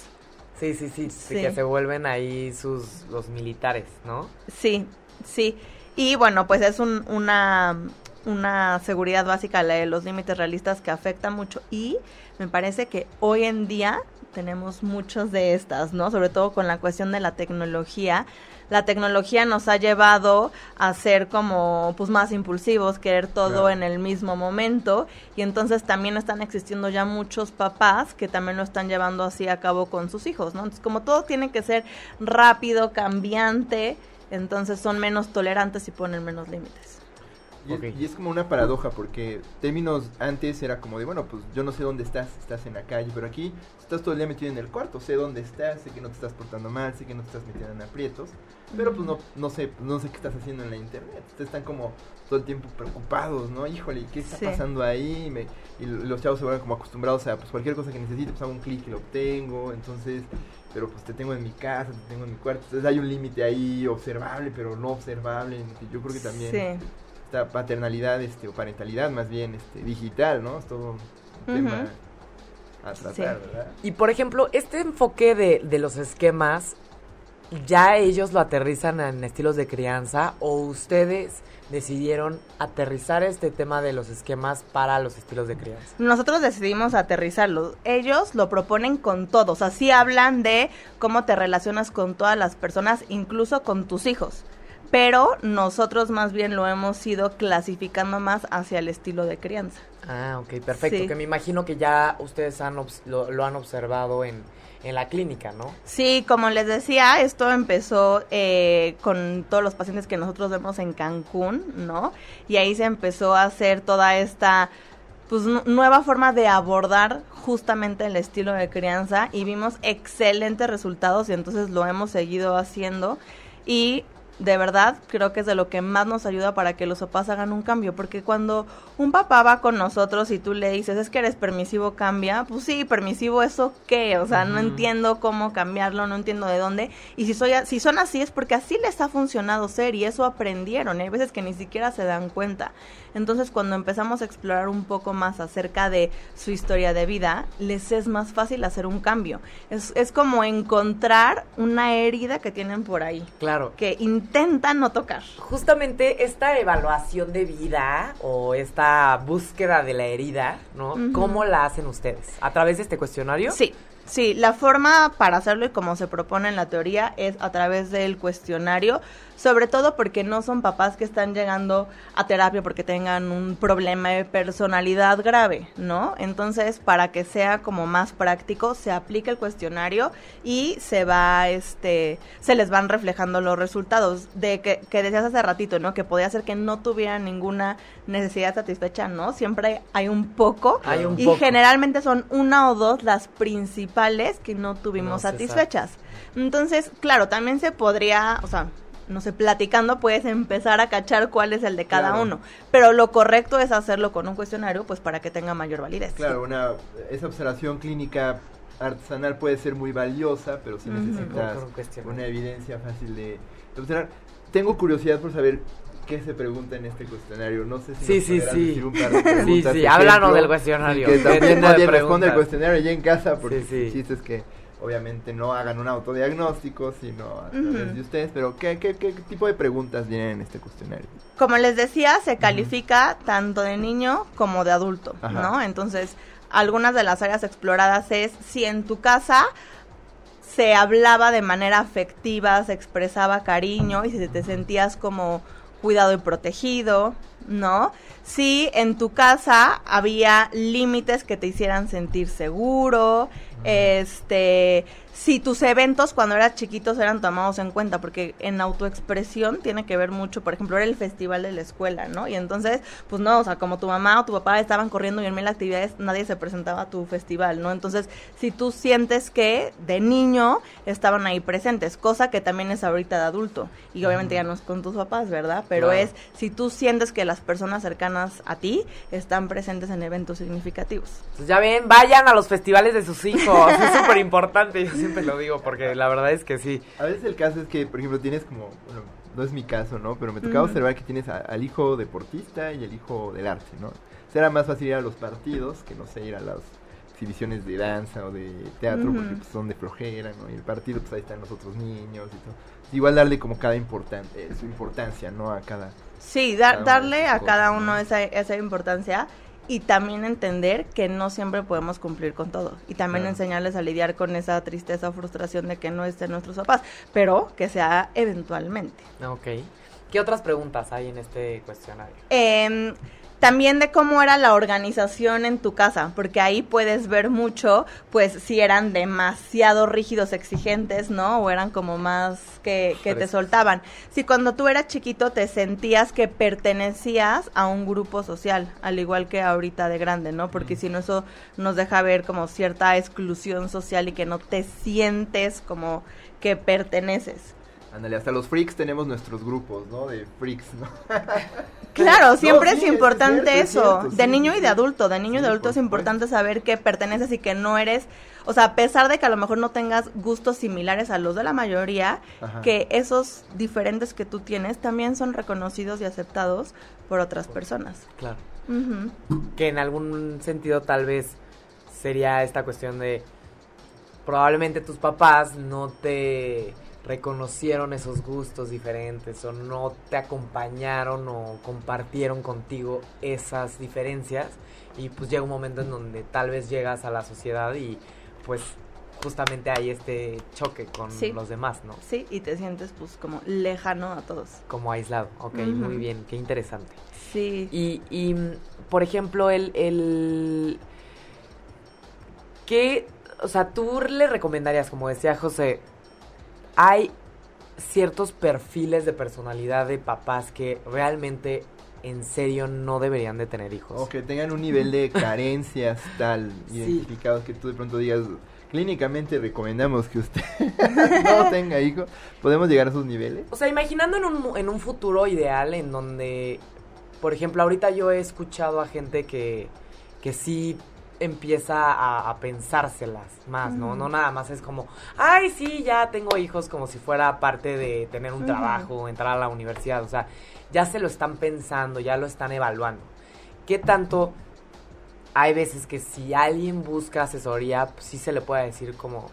[SPEAKER 1] Sí, sí, sí,
[SPEAKER 3] Sí.
[SPEAKER 1] que se vuelven ahí sus los militares, ¿no?
[SPEAKER 3] Sí, sí. Y bueno, pues es un- una, una seguridad básica la de los límites realistas que afecta mucho. Y me parece que hoy en día tenemos muchos de estas, ¿no? Sobre todo con la cuestión de la tecnología. La tecnología nos ha llevado a ser como pues más impulsivos, querer todo
[SPEAKER 2] Claro.
[SPEAKER 3] en el mismo momento y entonces también están existiendo ya muchos papás que también lo están llevando así a cabo con sus hijos, ¿no? Entonces como todo tiene que ser rápido, cambiante, entonces son menos tolerantes y ponen menos límites.
[SPEAKER 2] Y, es-
[SPEAKER 1] Ok.
[SPEAKER 2] y es como una paradoja porque términos antes era como de, bueno, pues yo no sé dónde estás, estás en la calle, pero aquí estás todo el día metido en el cuarto, sé dónde estás, sé que no te estás portando mal, sé que no te estás metiendo en aprietos, pero pues no, no sé, no sé qué estás haciendo en la internet. Ustedes están como todo el tiempo preocupados, ¿no? Híjole, ¿qué está
[SPEAKER 3] Sí.
[SPEAKER 2] pasando ahí? Y, me- y los chavos se vuelven como acostumbrados a pues cualquier cosa que necesite, pues hago un clic y lo obtengo, entonces, pero pues te tengo en mi casa, te tengo en mi cuarto, entonces hay un límite ahí observable, pero no observable, yo creo que también
[SPEAKER 3] Sí.
[SPEAKER 2] Esta paternalidad este o parentalidad más bien este digital no es todo un tema a tratar
[SPEAKER 3] Sí.
[SPEAKER 2] verdad
[SPEAKER 1] Y por ejemplo, este enfoque de, de los esquemas, ¿ya ellos lo aterrizan en estilos de crianza o ustedes decidieron aterrizar este tema de los esquemas para los estilos de crianza?
[SPEAKER 3] Nosotros decidimos aterrizarlo. Ellos lo proponen con todos. Así hablan de cómo te relacionas con todas las personas, incluso con tus hijos. Pero nosotros más bien lo hemos ido clasificando más hacia el estilo de crianza.
[SPEAKER 1] Ah, ok, perfecto.
[SPEAKER 3] Sí.
[SPEAKER 1] Que me imagino que ya ustedes han lo, lo han observado en, en la clínica, ¿no?
[SPEAKER 3] Sí, como les decía, esto empezó eh, con todos los pacientes que nosotros vemos en Cancún, ¿no? Y ahí se empezó a hacer toda esta pues nu- nueva forma de abordar justamente el estilo de crianza y vimos excelentes resultados y entonces lo hemos seguido haciendo y de verdad creo que es de lo que más nos ayuda para que los papás hagan un cambio, porque cuando un papá va con nosotros y tú le dices, es que eres permisivo, cambia, pues sí, permisivo, ¿eso qué? O sea, no entiendo cómo cambiarlo, no entiendo de dónde, y si, soy, si son así es porque así les ha funcionado ser y eso aprendieron, y hay veces que ni siquiera se dan cuenta. Entonces, cuando empezamos a explorar un poco más acerca de su historia de vida, les es más fácil hacer un cambio. Es, es como encontrar una herida que tienen por ahí,
[SPEAKER 1] Claro.
[SPEAKER 3] que intentan no tocar.
[SPEAKER 1] Justamente esta evaluación de vida o esta búsqueda de la herida, ¿no? ¿Cómo la hacen ustedes? ¿A través de este cuestionario?
[SPEAKER 3] Sí, sí, la forma para hacerlo y como se propone en la teoría es a través del cuestionario, sobre todo porque no son papás que están llegando a terapia porque tengan un problema de personalidad grave, ¿no? Entonces, para que sea como más práctico, se aplica el cuestionario y se va, este, se les van reflejando los resultados de que, que decías hace ratito, ¿no? Que podía ser que no tuvieran ninguna necesidad satisfecha, ¿no? Siempre hay un poco
[SPEAKER 1] Hay un
[SPEAKER 3] y
[SPEAKER 1] poco.
[SPEAKER 3] generalmente son una o dos las principales que no tuvimos
[SPEAKER 1] No se
[SPEAKER 3] satisfechas. Entonces, claro, también se podría, o sea, no sé, platicando puedes empezar a cachar cuál es el de cada
[SPEAKER 2] Claro.
[SPEAKER 3] uno, pero lo correcto es hacerlo con un cuestionario pues para que tenga mayor validez.
[SPEAKER 2] claro una esa observación clínica artesanal puede ser muy valiosa pero si
[SPEAKER 3] Ujú.
[SPEAKER 2] necesitas
[SPEAKER 1] Con un cuestionario.
[SPEAKER 2] una evidencia fácil de, de observar tengo curiosidad por saber qué se pregunta en este cuestionario no sé si
[SPEAKER 1] Sí,
[SPEAKER 2] nos
[SPEAKER 1] sí, sí.
[SPEAKER 2] decir un par de
[SPEAKER 1] Sí,
[SPEAKER 2] preguntas,
[SPEAKER 1] sí,
[SPEAKER 2] ejemplo,
[SPEAKER 1] háblanos del cuestionario.
[SPEAKER 2] que
[SPEAKER 1] ¿Qué
[SPEAKER 2] también nadie responde el cuestionario ya en casa porque
[SPEAKER 1] Sí, sí.
[SPEAKER 2] el chiste es que obviamente no hagan un autodiagnóstico sino a través de ustedes pero ¿qué, qué, qué tipo de preguntas vienen en este cuestionario
[SPEAKER 3] Como les decía, se califica tanto de niño como de adulto,
[SPEAKER 2] Ajá.
[SPEAKER 3] ¿no? Entonces, algunas de las áreas exploradas es si en tu casa se hablaba de manera afectiva, se expresaba cariño y si te sentías como cuidado y protegido, ¿no? Si en tu casa había límites que te hicieran sentir seguro, este, si tus eventos cuando eras chiquitos eran tomados en cuenta, porque en autoexpresión tiene que ver mucho, por ejemplo, era el festival de la escuela, ¿no? Y entonces, pues no, o sea, como tu mamá o tu papá estaban corriendo y en mil actividades, nadie se presentaba a tu festival, ¿no? Entonces, si tú sientes que de niño estaban ahí presentes, cosa que también es ahorita de adulto, y obviamente ya no es con tus papás, ¿verdad? Pero
[SPEAKER 1] Claro.
[SPEAKER 3] es si tú sientes que las personas cercanas a ti están presentes en eventos significativos.
[SPEAKER 1] Pues ya ven, vayan a los festivales de sus hijos. es súper importante, yo siempre lo digo, porque la verdad es que sí.
[SPEAKER 2] A veces el caso es que, por ejemplo, tienes como, bueno, no es mi caso, ¿no? Pero me tocaba observar que tienes a- al hijo deportista y el hijo del arte, ¿no? Será más fácil ir a los partidos que, no sé, ir a las exhibiciones de danza o de teatro, porque pues, son de flojera, ¿no? Y el partido, pues ahí están los otros niños y todo. Igual darle como cada importan eh, su importancia, ¿no? A cada...
[SPEAKER 3] Sí, dar-
[SPEAKER 2] Cada
[SPEAKER 3] darle a cada
[SPEAKER 2] ¿no?
[SPEAKER 3] uno esa, esa importancia y también entender que no siempre podemos cumplir con todo. Y también
[SPEAKER 2] Claro.
[SPEAKER 3] enseñarles a lidiar con esa tristeza o frustración de que no estén nuestros papás, pero que sea eventualmente.
[SPEAKER 1] Ok. ¿Qué otras preguntas hay en este cuestionario?
[SPEAKER 3] Em, también de cómo era la organización en tu casa, porque ahí puedes ver mucho, pues si eran demasiado rígidos, exigentes, ¿no? O eran como más que, que te soltaban. Si cuando tú eras chiquito te sentías que pertenecías a un grupo social, al igual que ahorita de grande, ¿no? Porque si no eso nos deja ver como cierta exclusión social y que no te sientes como que perteneces.
[SPEAKER 2] Ándale, hasta los freaks tenemos nuestros grupos, ¿no? De freaks, ¿no?
[SPEAKER 3] Claro,
[SPEAKER 2] No,
[SPEAKER 3] siempre
[SPEAKER 2] sí,
[SPEAKER 3] es
[SPEAKER 2] es
[SPEAKER 3] importante
[SPEAKER 2] es
[SPEAKER 3] eso.
[SPEAKER 2] cierto,
[SPEAKER 3] de
[SPEAKER 2] sí,
[SPEAKER 3] niño
[SPEAKER 2] sí,
[SPEAKER 3] y de adulto. De niño y de adulto es importante saber que perteneces y que no eres. O sea, a pesar de que a lo mejor no tengas gustos similares a los de la mayoría,
[SPEAKER 2] Ajá.
[SPEAKER 3] que esos diferentes que tú tienes también son reconocidos y aceptados por otras personas.
[SPEAKER 1] Claro. Que en algún sentido tal vez sería esta cuestión de probablemente tus papás no te reconocieron esos gustos diferentes o no te acompañaron o compartieron contigo esas diferencias y pues llega un momento en donde tal vez llegas a la sociedad y pues justamente hay este choque con
[SPEAKER 3] Sí.
[SPEAKER 1] los demás, ¿no?
[SPEAKER 3] Sí, y te sientes pues como lejano a todos.
[SPEAKER 1] Como aislado. Ok, muy bien, qué interesante.
[SPEAKER 3] Sí.
[SPEAKER 1] Y, y, por ejemplo, el, el... ¿Qué, o sea, tú le recomendarías, como decía José, hay ciertos perfiles de personalidad de papás que realmente, en serio, no deberían de tener hijos?
[SPEAKER 2] O que tengan un nivel de carencias tal
[SPEAKER 1] Sí.
[SPEAKER 2] identificados que tú de pronto digas clínicamente recomendamos que usted no tenga hijos. ¿Podemos llegar a esos niveles?
[SPEAKER 1] O sea, imaginando en un, en un futuro ideal en donde, por ejemplo, ahorita yo he escuchado a gente que, que sí empieza a, a pensárselas más, ¿no? No nada más es como, ay, sí, ya tengo hijos como si fuera parte de tener un trabajo, entrar a la universidad, o sea, ya se lo están pensando, ya lo están evaluando. ¿Qué tanto hay veces que si alguien busca asesoría, pues, sí se le puede decir como,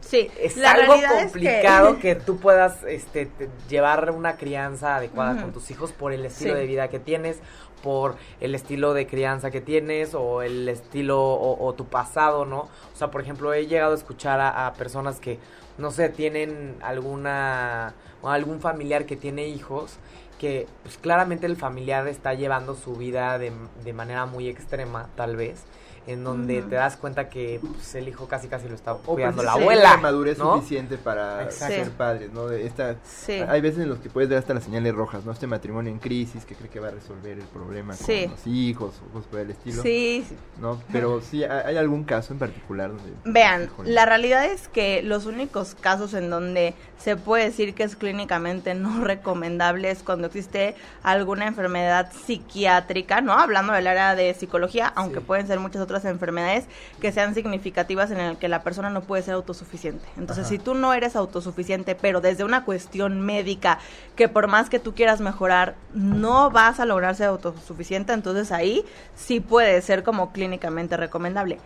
[SPEAKER 3] Sí,
[SPEAKER 1] es
[SPEAKER 3] la
[SPEAKER 1] algo
[SPEAKER 3] es
[SPEAKER 1] complicado que... tú puedas este, te- llevar una crianza adecuada con tus hijos por el estilo
[SPEAKER 3] Sí.
[SPEAKER 1] de vida que tienes, por el estilo de crianza que tienes o el estilo o, tu pasado, ¿no? O sea, por ejemplo, he llegado a escuchar a, a personas que, no sé, tienen alguna o algún familiar que tiene hijos que pues claramente el familiar está llevando su vida de, de manera muy extrema, tal vez, en donde te das cuenta que pues, el hijo casi casi lo está cuidando la abuela.
[SPEAKER 2] la madurez
[SPEAKER 1] ¿no?
[SPEAKER 2] suficiente para
[SPEAKER 1] Exacto.
[SPEAKER 2] ser padres, ¿no? De esta,
[SPEAKER 3] Sí.
[SPEAKER 2] Hay veces en los que puedes ver hasta las señales rojas, ¿no? Este matrimonio en crisis que cree que va a resolver el problema
[SPEAKER 3] Sí.
[SPEAKER 2] con los hijos o cosas por el estilo.
[SPEAKER 3] Sí.
[SPEAKER 2] ¿No? Pero sí, ¿hay algún caso en particular donde...
[SPEAKER 3] Vean, la realidad es que los únicos casos en donde se puede decir que es clínicamente no recomendable es cuando existe alguna enfermedad psiquiátrica, ¿no? Hablando del área de psicología, aunque
[SPEAKER 1] Sí.
[SPEAKER 3] pueden ser muchas otras enfermedades que sean significativas en el que la persona no puede ser autosuficiente. Entonces,
[SPEAKER 2] Ajá.
[SPEAKER 3] si tú no eres autosuficiente, pero desde una cuestión médica, que por más que tú quieras mejorar, no vas a lograr ser autosuficiente, entonces ahí sí puede ser como clínicamente recomendable.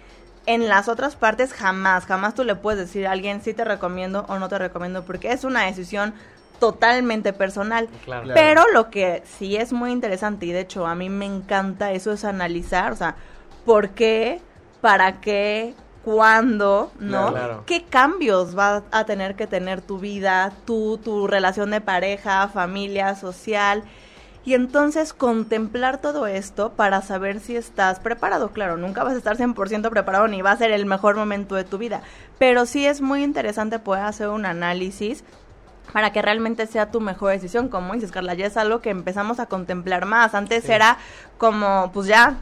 [SPEAKER 3] En las otras partes jamás, jamás tú le puedes decir a alguien si te recomiendo o no te recomiendo, porque es una decisión totalmente personal.
[SPEAKER 1] Claro.
[SPEAKER 2] Claro.
[SPEAKER 3] Pero lo que sí es muy interesante y de hecho a mí me encanta eso es analizar, o sea, por qué, para qué, cuándo, ¿no?
[SPEAKER 1] Claro.
[SPEAKER 3] ¿Qué cambios va a tener que tener tu vida, tú, tu relación de pareja, familia, social? Y entonces contemplar todo esto para saber si estás preparado. Claro, nunca vas a estar 100% preparado ni va a ser el mejor momento de tu vida. Pero sí es muy interesante poder hacer un análisis para que realmente sea tu mejor decisión. Como dices, Carla, ya es algo que empezamos a contemplar más. Antes
[SPEAKER 1] Sí.
[SPEAKER 3] era como, pues ya,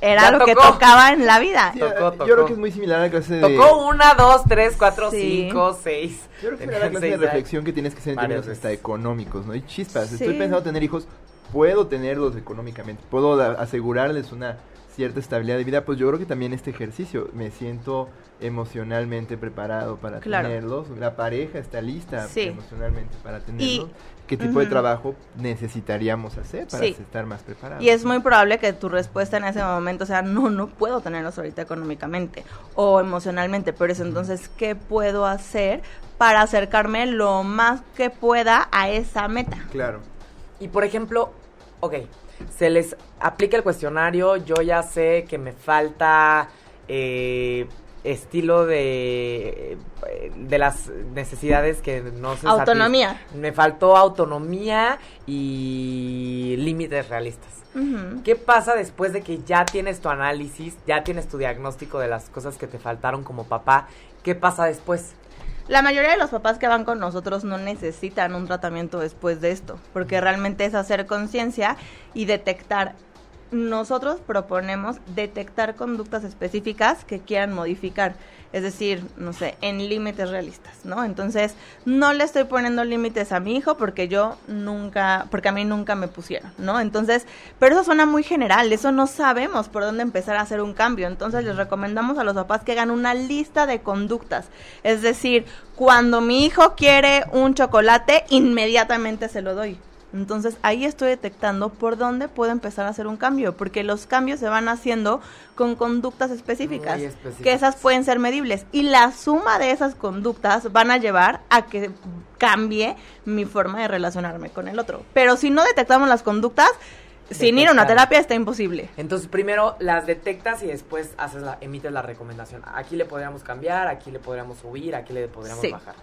[SPEAKER 3] era
[SPEAKER 1] Ya
[SPEAKER 3] lo que tocaba en la vida.
[SPEAKER 2] Sí,
[SPEAKER 1] Tocó,
[SPEAKER 2] yo creo que es muy similar a la clase de...
[SPEAKER 1] Tocó una, dos, tres, cuatro,
[SPEAKER 3] Sí.
[SPEAKER 1] cinco, seis.
[SPEAKER 2] Yo creo que era la clase de reflexión que tienes que hacer en términos hasta económicos, ¿no? Y chispas,
[SPEAKER 3] Sí.
[SPEAKER 2] estoy pensando tener hijos, puedo tenerlos económicamente, puedo asegurarles una cierta estabilidad de vida, pues yo creo que también este ejercicio, me siento emocionalmente preparado para
[SPEAKER 3] Claro.
[SPEAKER 2] tenerlos, la pareja está lista
[SPEAKER 3] Sí.
[SPEAKER 2] emocionalmente para tenerlos, qué tipo de trabajo necesitaríamos hacer para
[SPEAKER 3] Sí.
[SPEAKER 2] estar más preparados.
[SPEAKER 3] Y es muy probable que tu respuesta en ese momento sea, no, no puedo tenerlos ahorita económicamente o emocionalmente, pero es entonces, ¿qué puedo hacer para acercarme lo más que pueda a esa meta?
[SPEAKER 2] Claro.
[SPEAKER 1] Y por ejemplo, ok, se les aplica el cuestionario, yo ya sé que me falta eh, estilo de, de las necesidades que no se satis-
[SPEAKER 3] Autonomía.
[SPEAKER 1] Me faltó autonomía y límites realistas. ¿Qué pasa después de que ya tienes tu análisis, ya tienes tu diagnóstico de las cosas que te faltaron como papá? ¿Qué pasa después?
[SPEAKER 3] La mayoría de los papás que van con nosotros no necesitan un tratamiento después de esto, porque realmente es hacer conciencia y detectar. Nosotros proponemos detectar conductas específicas que quieran modificar, es decir, no sé, en límites realistas, ¿no? Entonces, no le estoy poniendo límites a mi hijo porque yo nunca, porque a mí nunca me pusieron, ¿no? Entonces, pero eso suena muy general, eso no sabemos por dónde empezar a hacer un cambio. Entonces, les recomendamos a los papás que hagan una lista de conductas. Es decir, cuando mi hijo quiere un chocolate, inmediatamente se lo doy. Entonces ahí estoy detectando por dónde puedo empezar a hacer un cambio, porque los cambios se van haciendo con conductas específicas, que esas pueden ser medibles y la suma de esas conductas van a llevar a que cambie mi forma de relacionarme con el otro. Pero si no detectamos las conductas, sin ir a una terapia está imposible.
[SPEAKER 1] Entonces, primero las detectas y después haces la, emites la recomendación. Aquí le podríamos cambiar, aquí le podríamos subir, aquí le podríamos
[SPEAKER 3] Sí.
[SPEAKER 1] bajar.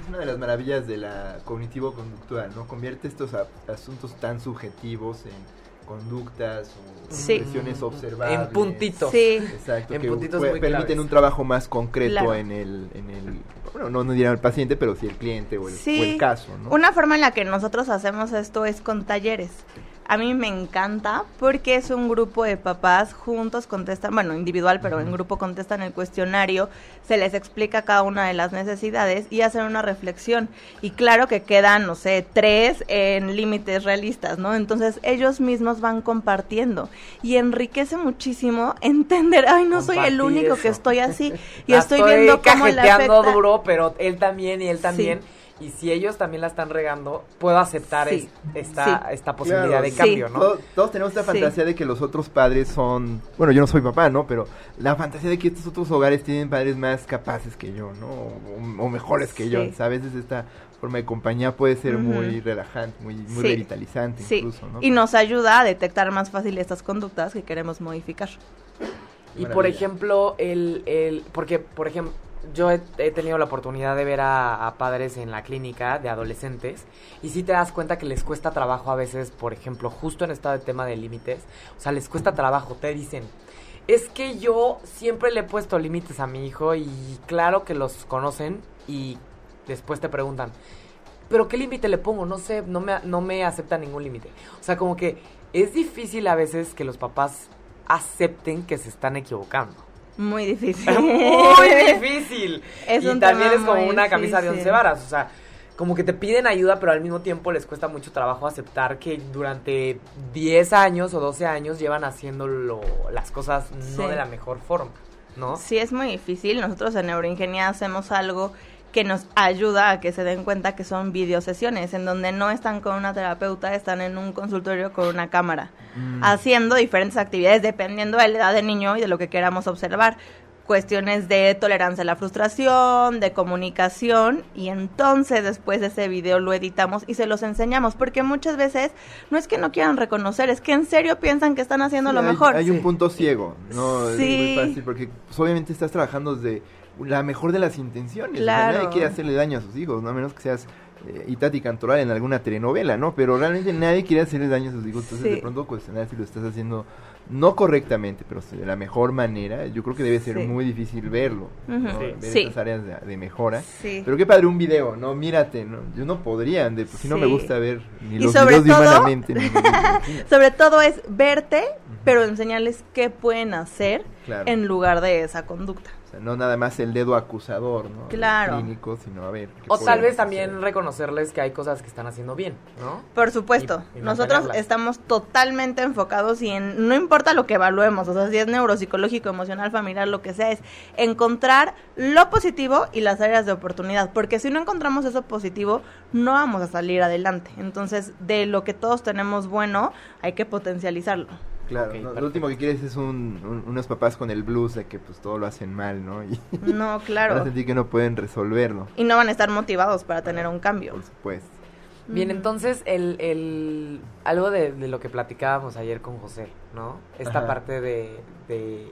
[SPEAKER 2] Es una de las maravillas de la cognitivo-conductual, ¿no? Convierte estos a- asuntos tan subjetivos en conductas o
[SPEAKER 3] Sí.
[SPEAKER 2] expresiones observables.
[SPEAKER 1] En puntitos.
[SPEAKER 3] Sí.
[SPEAKER 2] Exacto,
[SPEAKER 1] En
[SPEAKER 2] que
[SPEAKER 1] puntitos muy
[SPEAKER 2] permiten
[SPEAKER 1] claves.
[SPEAKER 2] un trabajo más concreto
[SPEAKER 3] Claro.
[SPEAKER 2] en, el, en el... Bueno, no, no diría el paciente, pero sí el cliente o el,
[SPEAKER 3] Sí.
[SPEAKER 2] o el caso, ¿no?
[SPEAKER 3] Una forma en la que nosotros hacemos esto es con talleres. A mí me encanta porque es un grupo de papás juntos contestan, bueno, individual, pero en grupo contestan el cuestionario, se les explica cada una de las necesidades y hacen una reflexión. Y claro que quedan, no sé, tres en límites realistas, ¿no? Entonces ellos mismos van compartiendo y enriquece muchísimo entender, ay, no soy el único que estoy así y estoy, viendo cómo le afecta.
[SPEAKER 1] duro, pero él también y él también. Y si ellos también la están regando, puedo aceptar
[SPEAKER 3] Sí.
[SPEAKER 1] es- esta,
[SPEAKER 3] Sí.
[SPEAKER 1] esta posibilidad
[SPEAKER 2] Claro,
[SPEAKER 1] de
[SPEAKER 2] sí.
[SPEAKER 1] cambio, ¿no?
[SPEAKER 2] Todos, todos tenemos esta
[SPEAKER 3] Sí.
[SPEAKER 2] fantasía de que los otros padres son, bueno, yo no soy papá, ¿no? Pero la fantasía de que estos otros hogares tienen padres más capaces que yo, ¿no? O, o mejores que yo. A veces esta forma de compañía puede ser muy relajante, muy, muy
[SPEAKER 3] Sí.
[SPEAKER 2] revitalizante
[SPEAKER 3] Sí,
[SPEAKER 2] incluso, ¿no?
[SPEAKER 3] y nos ayuda a detectar más fácil estas conductas que queremos modificar.
[SPEAKER 1] Y por ejemplo, el, el, porque, por ejemplo, yo he, tenido la oportunidad de ver a, a padres en la clínica de adolescentes y sí te das cuenta que les cuesta trabajo a veces, por ejemplo, justo en este tema de límites, o sea, les cuesta trabajo, te dicen, es que yo siempre le he puesto límites a mi hijo y claro que los conocen y después te preguntan, pero ¿qué límite le pongo? No sé, no me, no me acepta ningún límite. O sea, como que es difícil a veces que los papás acepten que se están equivocando.
[SPEAKER 3] Muy difícil.
[SPEAKER 1] Muy difícil.
[SPEAKER 3] Es
[SPEAKER 1] y también es como una camisa de once varas. O sea, como que te piden ayuda, pero al mismo tiempo les cuesta mucho trabajo aceptar que durante 10 años o 12 años llevan haciendo lo- las cosas no
[SPEAKER 3] Sí.
[SPEAKER 1] de la mejor forma, ¿no?
[SPEAKER 3] Sí, es muy difícil. Nosotros en Neuroingenia hacemos algo que nos ayuda a que se den cuenta que son videosesiones, en donde no están con una terapeuta, están en un consultorio con una cámara,
[SPEAKER 2] Mm.
[SPEAKER 3] haciendo diferentes actividades dependiendo de la edad del niño y de lo que queramos observar. cuestiones de tolerancia a la frustración, de comunicación y entonces después de ese video lo editamos y se los enseñamos porque muchas veces no es que no quieran reconocer, es que en serio piensan que están haciendo
[SPEAKER 2] Sí,
[SPEAKER 3] lo
[SPEAKER 2] hay-
[SPEAKER 3] mejor.
[SPEAKER 2] Hay un punto ciego, ¿no? Es
[SPEAKER 3] Sí.
[SPEAKER 2] muy fácil porque pues, obviamente estás trabajando desde la mejor de las intenciones. O sea,
[SPEAKER 3] Claro.
[SPEAKER 2] nadie quiere hacerle daño a sus hijos, no a menos que seas eh, Itati Cantoral en alguna telenovela, ¿no? Pero realmente nadie quiere hacerle daño a sus hijos. Entonces,
[SPEAKER 3] Sí.
[SPEAKER 2] de pronto cuestionar si lo estás haciendo no correctamente, pero de la mejor manera, yo creo que debe ser
[SPEAKER 3] Sí.
[SPEAKER 2] muy difícil verlo, ver
[SPEAKER 3] Sí.
[SPEAKER 2] estas áreas de, de mejora.
[SPEAKER 3] Sí.
[SPEAKER 2] Pero qué padre un video, ¿no? Mírate, ¿no? Yo no podría, de si no me gusta ver ni
[SPEAKER 3] Y
[SPEAKER 2] los
[SPEAKER 3] sobre
[SPEAKER 2] videos de humanamente. ni.
[SPEAKER 3] Sobre todo es verte, pero enseñarles qué pueden hacer
[SPEAKER 2] Claro.
[SPEAKER 3] en lugar de esa conducta.
[SPEAKER 2] O sea, no nada más el dedo acusador, ¿no?
[SPEAKER 3] Claro.
[SPEAKER 2] Clínico, sino a ver. ¿qué
[SPEAKER 1] O tal vez también
[SPEAKER 2] hacer?
[SPEAKER 1] reconocerles que hay cosas que están haciendo bien, ¿no?
[SPEAKER 3] Por supuesto,
[SPEAKER 1] Y- y
[SPEAKER 3] nosotros estamos totalmente enfocados y en, no importa lo que evaluemos, o sea, si es neuropsicológico, emocional, familiar, lo que sea, es encontrar lo positivo y las áreas de oportunidad, porque si no encontramos eso positivo, no vamos a salir adelante. Entonces, de lo que todos tenemos bueno, hay que potencializarlo.
[SPEAKER 2] Claro, no, lo último que quieres es un, un- unos papás con el blues de que pues todo lo hacen mal, ¿no? Y
[SPEAKER 3] No,
[SPEAKER 2] van a
[SPEAKER 3] claro.
[SPEAKER 2] sentir que no pueden resolverlo,
[SPEAKER 3] Y no van a estar motivados para tener un cambio.
[SPEAKER 2] por supuesto.
[SPEAKER 1] Bien,
[SPEAKER 3] Ujú.
[SPEAKER 1] entonces, el, el, algo de, de lo que platicábamos ayer con José, ¿no? Esta
[SPEAKER 2] Ajá.
[SPEAKER 1] parte de, de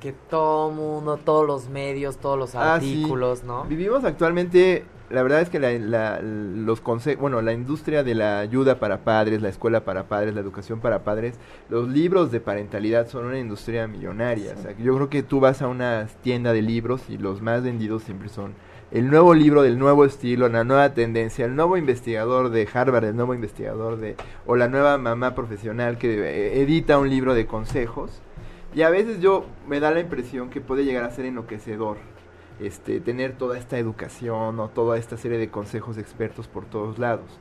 [SPEAKER 1] que todo mundo, todos los medios, todos los
[SPEAKER 2] Ah, sí.
[SPEAKER 1] artículos, ¿no?
[SPEAKER 2] Vivimos actualmente, la verdad es que la, los conse- bueno, la industria de la ayuda para padres, la escuela para padres, la educación para padres, los libros de parentalidad son una industria millonaria. O sea, yo creo que tú vas a una tienda de libros y los más vendidos siempre son el nuevo libro del nuevo estilo, la nueva tendencia, el nuevo investigador de Harvard, el nuevo investigador de o la nueva mamá profesional que eh, edita un libro de consejos. Y a veces yo me da la impresión que puede llegar a ser enloquecedor este, tener toda esta educación o toda esta serie de consejos de expertos por todos lados.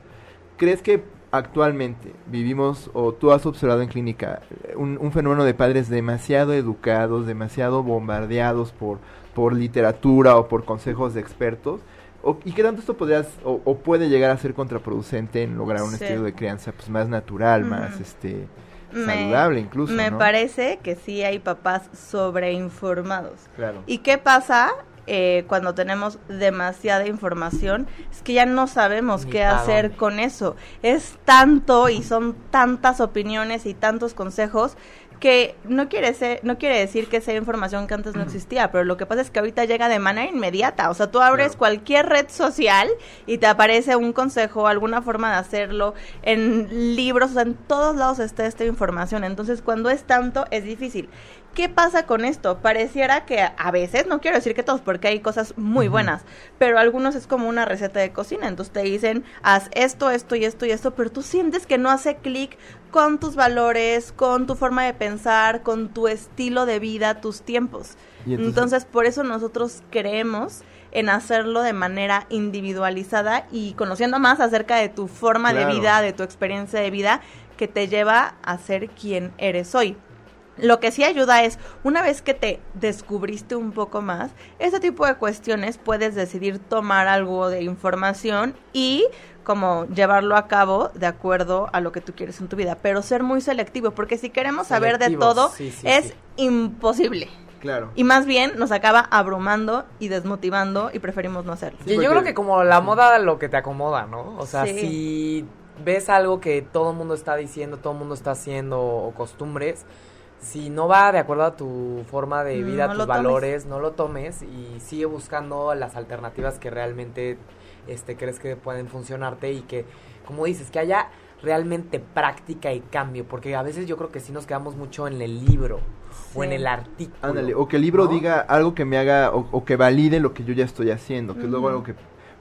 [SPEAKER 2] ¿Crees que actualmente vivimos o tú has observado en clínica un, un fenómeno de padres demasiado educados, demasiado bombardeados por, por literatura o por consejos de expertos? O- ¿Y qué tanto esto podrías o, o puede llegar a ser contraproducente en lograr un
[SPEAKER 3] Sí.
[SPEAKER 2] estilo de crianza pues, más natural, más este
[SPEAKER 3] Me-
[SPEAKER 2] saludable incluso?
[SPEAKER 3] Me
[SPEAKER 2] ¿no?
[SPEAKER 3] parece que sí hay papás sobreinformados.
[SPEAKER 2] Claro.
[SPEAKER 3] ¿Y qué pasa eh, cuando tenemos demasiada información? Es que ya no sabemos
[SPEAKER 1] Ni
[SPEAKER 3] qué hacer
[SPEAKER 1] dónde.
[SPEAKER 3] con eso. Es tanto y son tantas opiniones y tantos consejos que no quiere ser, no quiere decir que sea información que antes no existía, pero lo que pasa es que ahorita llega de manera inmediata. O sea, tú abres
[SPEAKER 2] Claro.
[SPEAKER 3] cualquier red social y te aparece un consejo, alguna forma de hacerlo, en libros, o sea, en todos lados está esta información. Entonces, cuando es tanto, es difícil. ¿Qué pasa con esto? Pareciera que a veces, no quiero decir que todos, porque hay cosas muy buenas, pero algunos es como una receta de cocina, entonces te dicen, haz esto, esto y esto y esto, pero tú sientes que no hace clic con tus valores, con tu forma de pensar, con tu estilo de vida, tus tiempos.
[SPEAKER 2] Entonces-
[SPEAKER 3] entonces, por eso nosotros creemos en hacerlo de manera individualizada y conociendo más acerca de tu forma
[SPEAKER 2] Claro.
[SPEAKER 3] de vida, de tu experiencia de vida, que te lleva a ser quien eres hoy. Lo que sí ayuda es, una vez que te descubriste un poco más, ese tipo de cuestiones puedes decidir tomar algo de información y como llevarlo a cabo de acuerdo a lo que tú quieres en tu vida, pero ser muy selectivo, porque si queremos saber de todo,
[SPEAKER 1] sí, sí,
[SPEAKER 3] es
[SPEAKER 1] sí.
[SPEAKER 3] imposible.
[SPEAKER 2] Claro.
[SPEAKER 3] Y más bien nos acaba abrumando y desmotivando y preferimos no hacerlo.
[SPEAKER 2] Sí,
[SPEAKER 1] Y yo creo que como la moda lo que te acomoda, ¿no? O sea,
[SPEAKER 3] Sí.
[SPEAKER 1] si ves algo que todo el mundo está diciendo, todo el mundo está haciendo o costumbres, si no va de acuerdo a tu forma de vida,
[SPEAKER 3] No
[SPEAKER 1] tus
[SPEAKER 3] tomes.
[SPEAKER 1] valores, no lo tomes y sigue buscando las alternativas que realmente este crees que pueden funcionarte y que como dices, que haya realmente práctica y cambio, porque a veces yo creo que sí nos quedamos mucho en el libro o en el artículo.
[SPEAKER 2] Ándale, o que el libro
[SPEAKER 1] ¿no?
[SPEAKER 2] diga algo que me haga, o, o que valide lo que yo ya estoy haciendo, que es luego algo que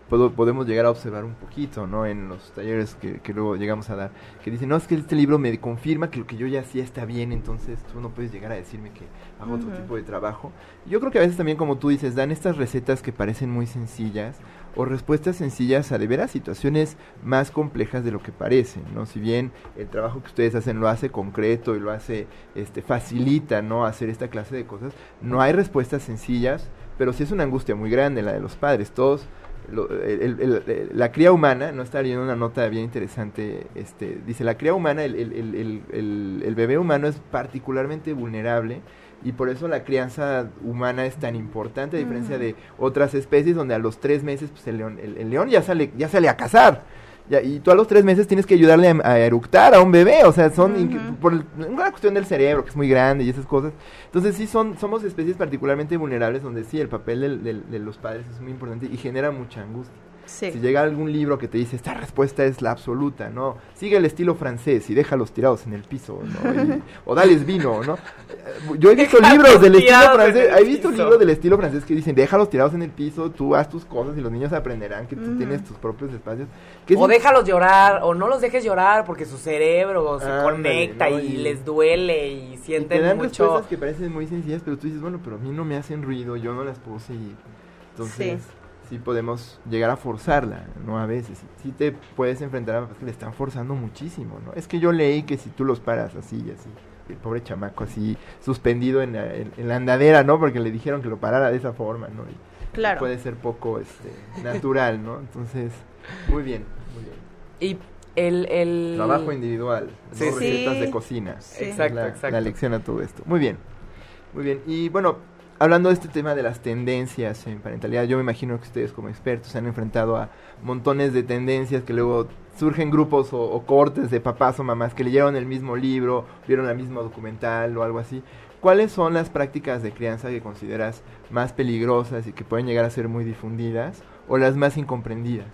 [SPEAKER 2] puedo- podemos llegar a observar un poquito, ¿no? En los talleres que, que luego llegamos a dar, que dicen, no, es que este libro me confirma que lo que yo ya hacía está bien, entonces tú no puedes llegar a decirme que hago otro tipo de trabajo. Yo creo que a veces también, como tú dices, dan estas recetas que parecen muy sencillas, o respuestas sencillas a de veras situaciones más complejas de lo que parecen, ¿no? Si bien el trabajo que ustedes hacen lo hace concreto y lo hace, este, facilita, ¿no? Hacer esta clase de cosas, no hay respuestas sencillas, pero sí es una angustia muy grande la de los padres, todos, lo- el- el- el- la cría humana, no está leyendo una nota bien interesante, este, dice, la cría humana, el, el- el- el- el- el bebé humano es particularmente vulnerable Y por eso la crianza humana es tan importante, a diferencia de otras especies donde a los tres meses pues, el, león, el, león ya sale, ya sale a cazar. Ya, y tú a los tres meses tienes que ayudarle a, a eructar a un bebé, o sea, son por una cuestión del cerebro que es muy grande y esas cosas. Entonces sí son somos especies particularmente vulnerables donde sí el papel de los padres es muy importante y genera mucha angustia. Si llega algún libro que te dice esta respuesta es la absoluta, ¿no? Sigue el estilo francés y déjalos tirados en el piso, ¿no? o dales vino, ¿no? Yo he visto libros del estilo francés, he visto libros del estilo francés que dicen déjalos tirados en el piso, tú haz tus cosas y los niños aprenderán que tú tienes tus propios espacios.
[SPEAKER 1] o déjalos llorar, o no los dejes llorar porque su cerebro se conecta y, les duele y sienten y te dan mucho.
[SPEAKER 2] respuestas que parecen muy sencillas, pero tú dices, bueno, pero a mí no me hacen ruido, yo no las puedo seguir. Entonces sí podemos llegar a forzarla, ¿no? A veces. Sí te puedes enfrentar a que le están forzando muchísimo, ¿no? Es que yo leí que si tú los paras así y así, el pobre chamaco así suspendido en la, andadera, ¿no? Porque le dijeron que lo parara de esa forma, ¿no?
[SPEAKER 3] claro.
[SPEAKER 2] Puede ser poco este, natural, ¿no? Entonces, muy bien, muy bien.
[SPEAKER 1] Y el, el...
[SPEAKER 2] Trabajo individual, sí, recetas de cocina.
[SPEAKER 1] Exacto, exacto.
[SPEAKER 2] La lección a todo esto. Muy bien, muy bien. Y bueno, hablando de este tema de las tendencias en parentalidad, yo me imagino que ustedes como expertos se han enfrentado a montones de tendencias que luego surgen grupos o, cortes de papás o mamás que leyeron el mismo libro, vieron el mismo documental o algo así. ¿Cuáles son las prácticas de crianza que consideras más peligrosas y que pueden llegar a ser muy difundidas o las más incomprendidas?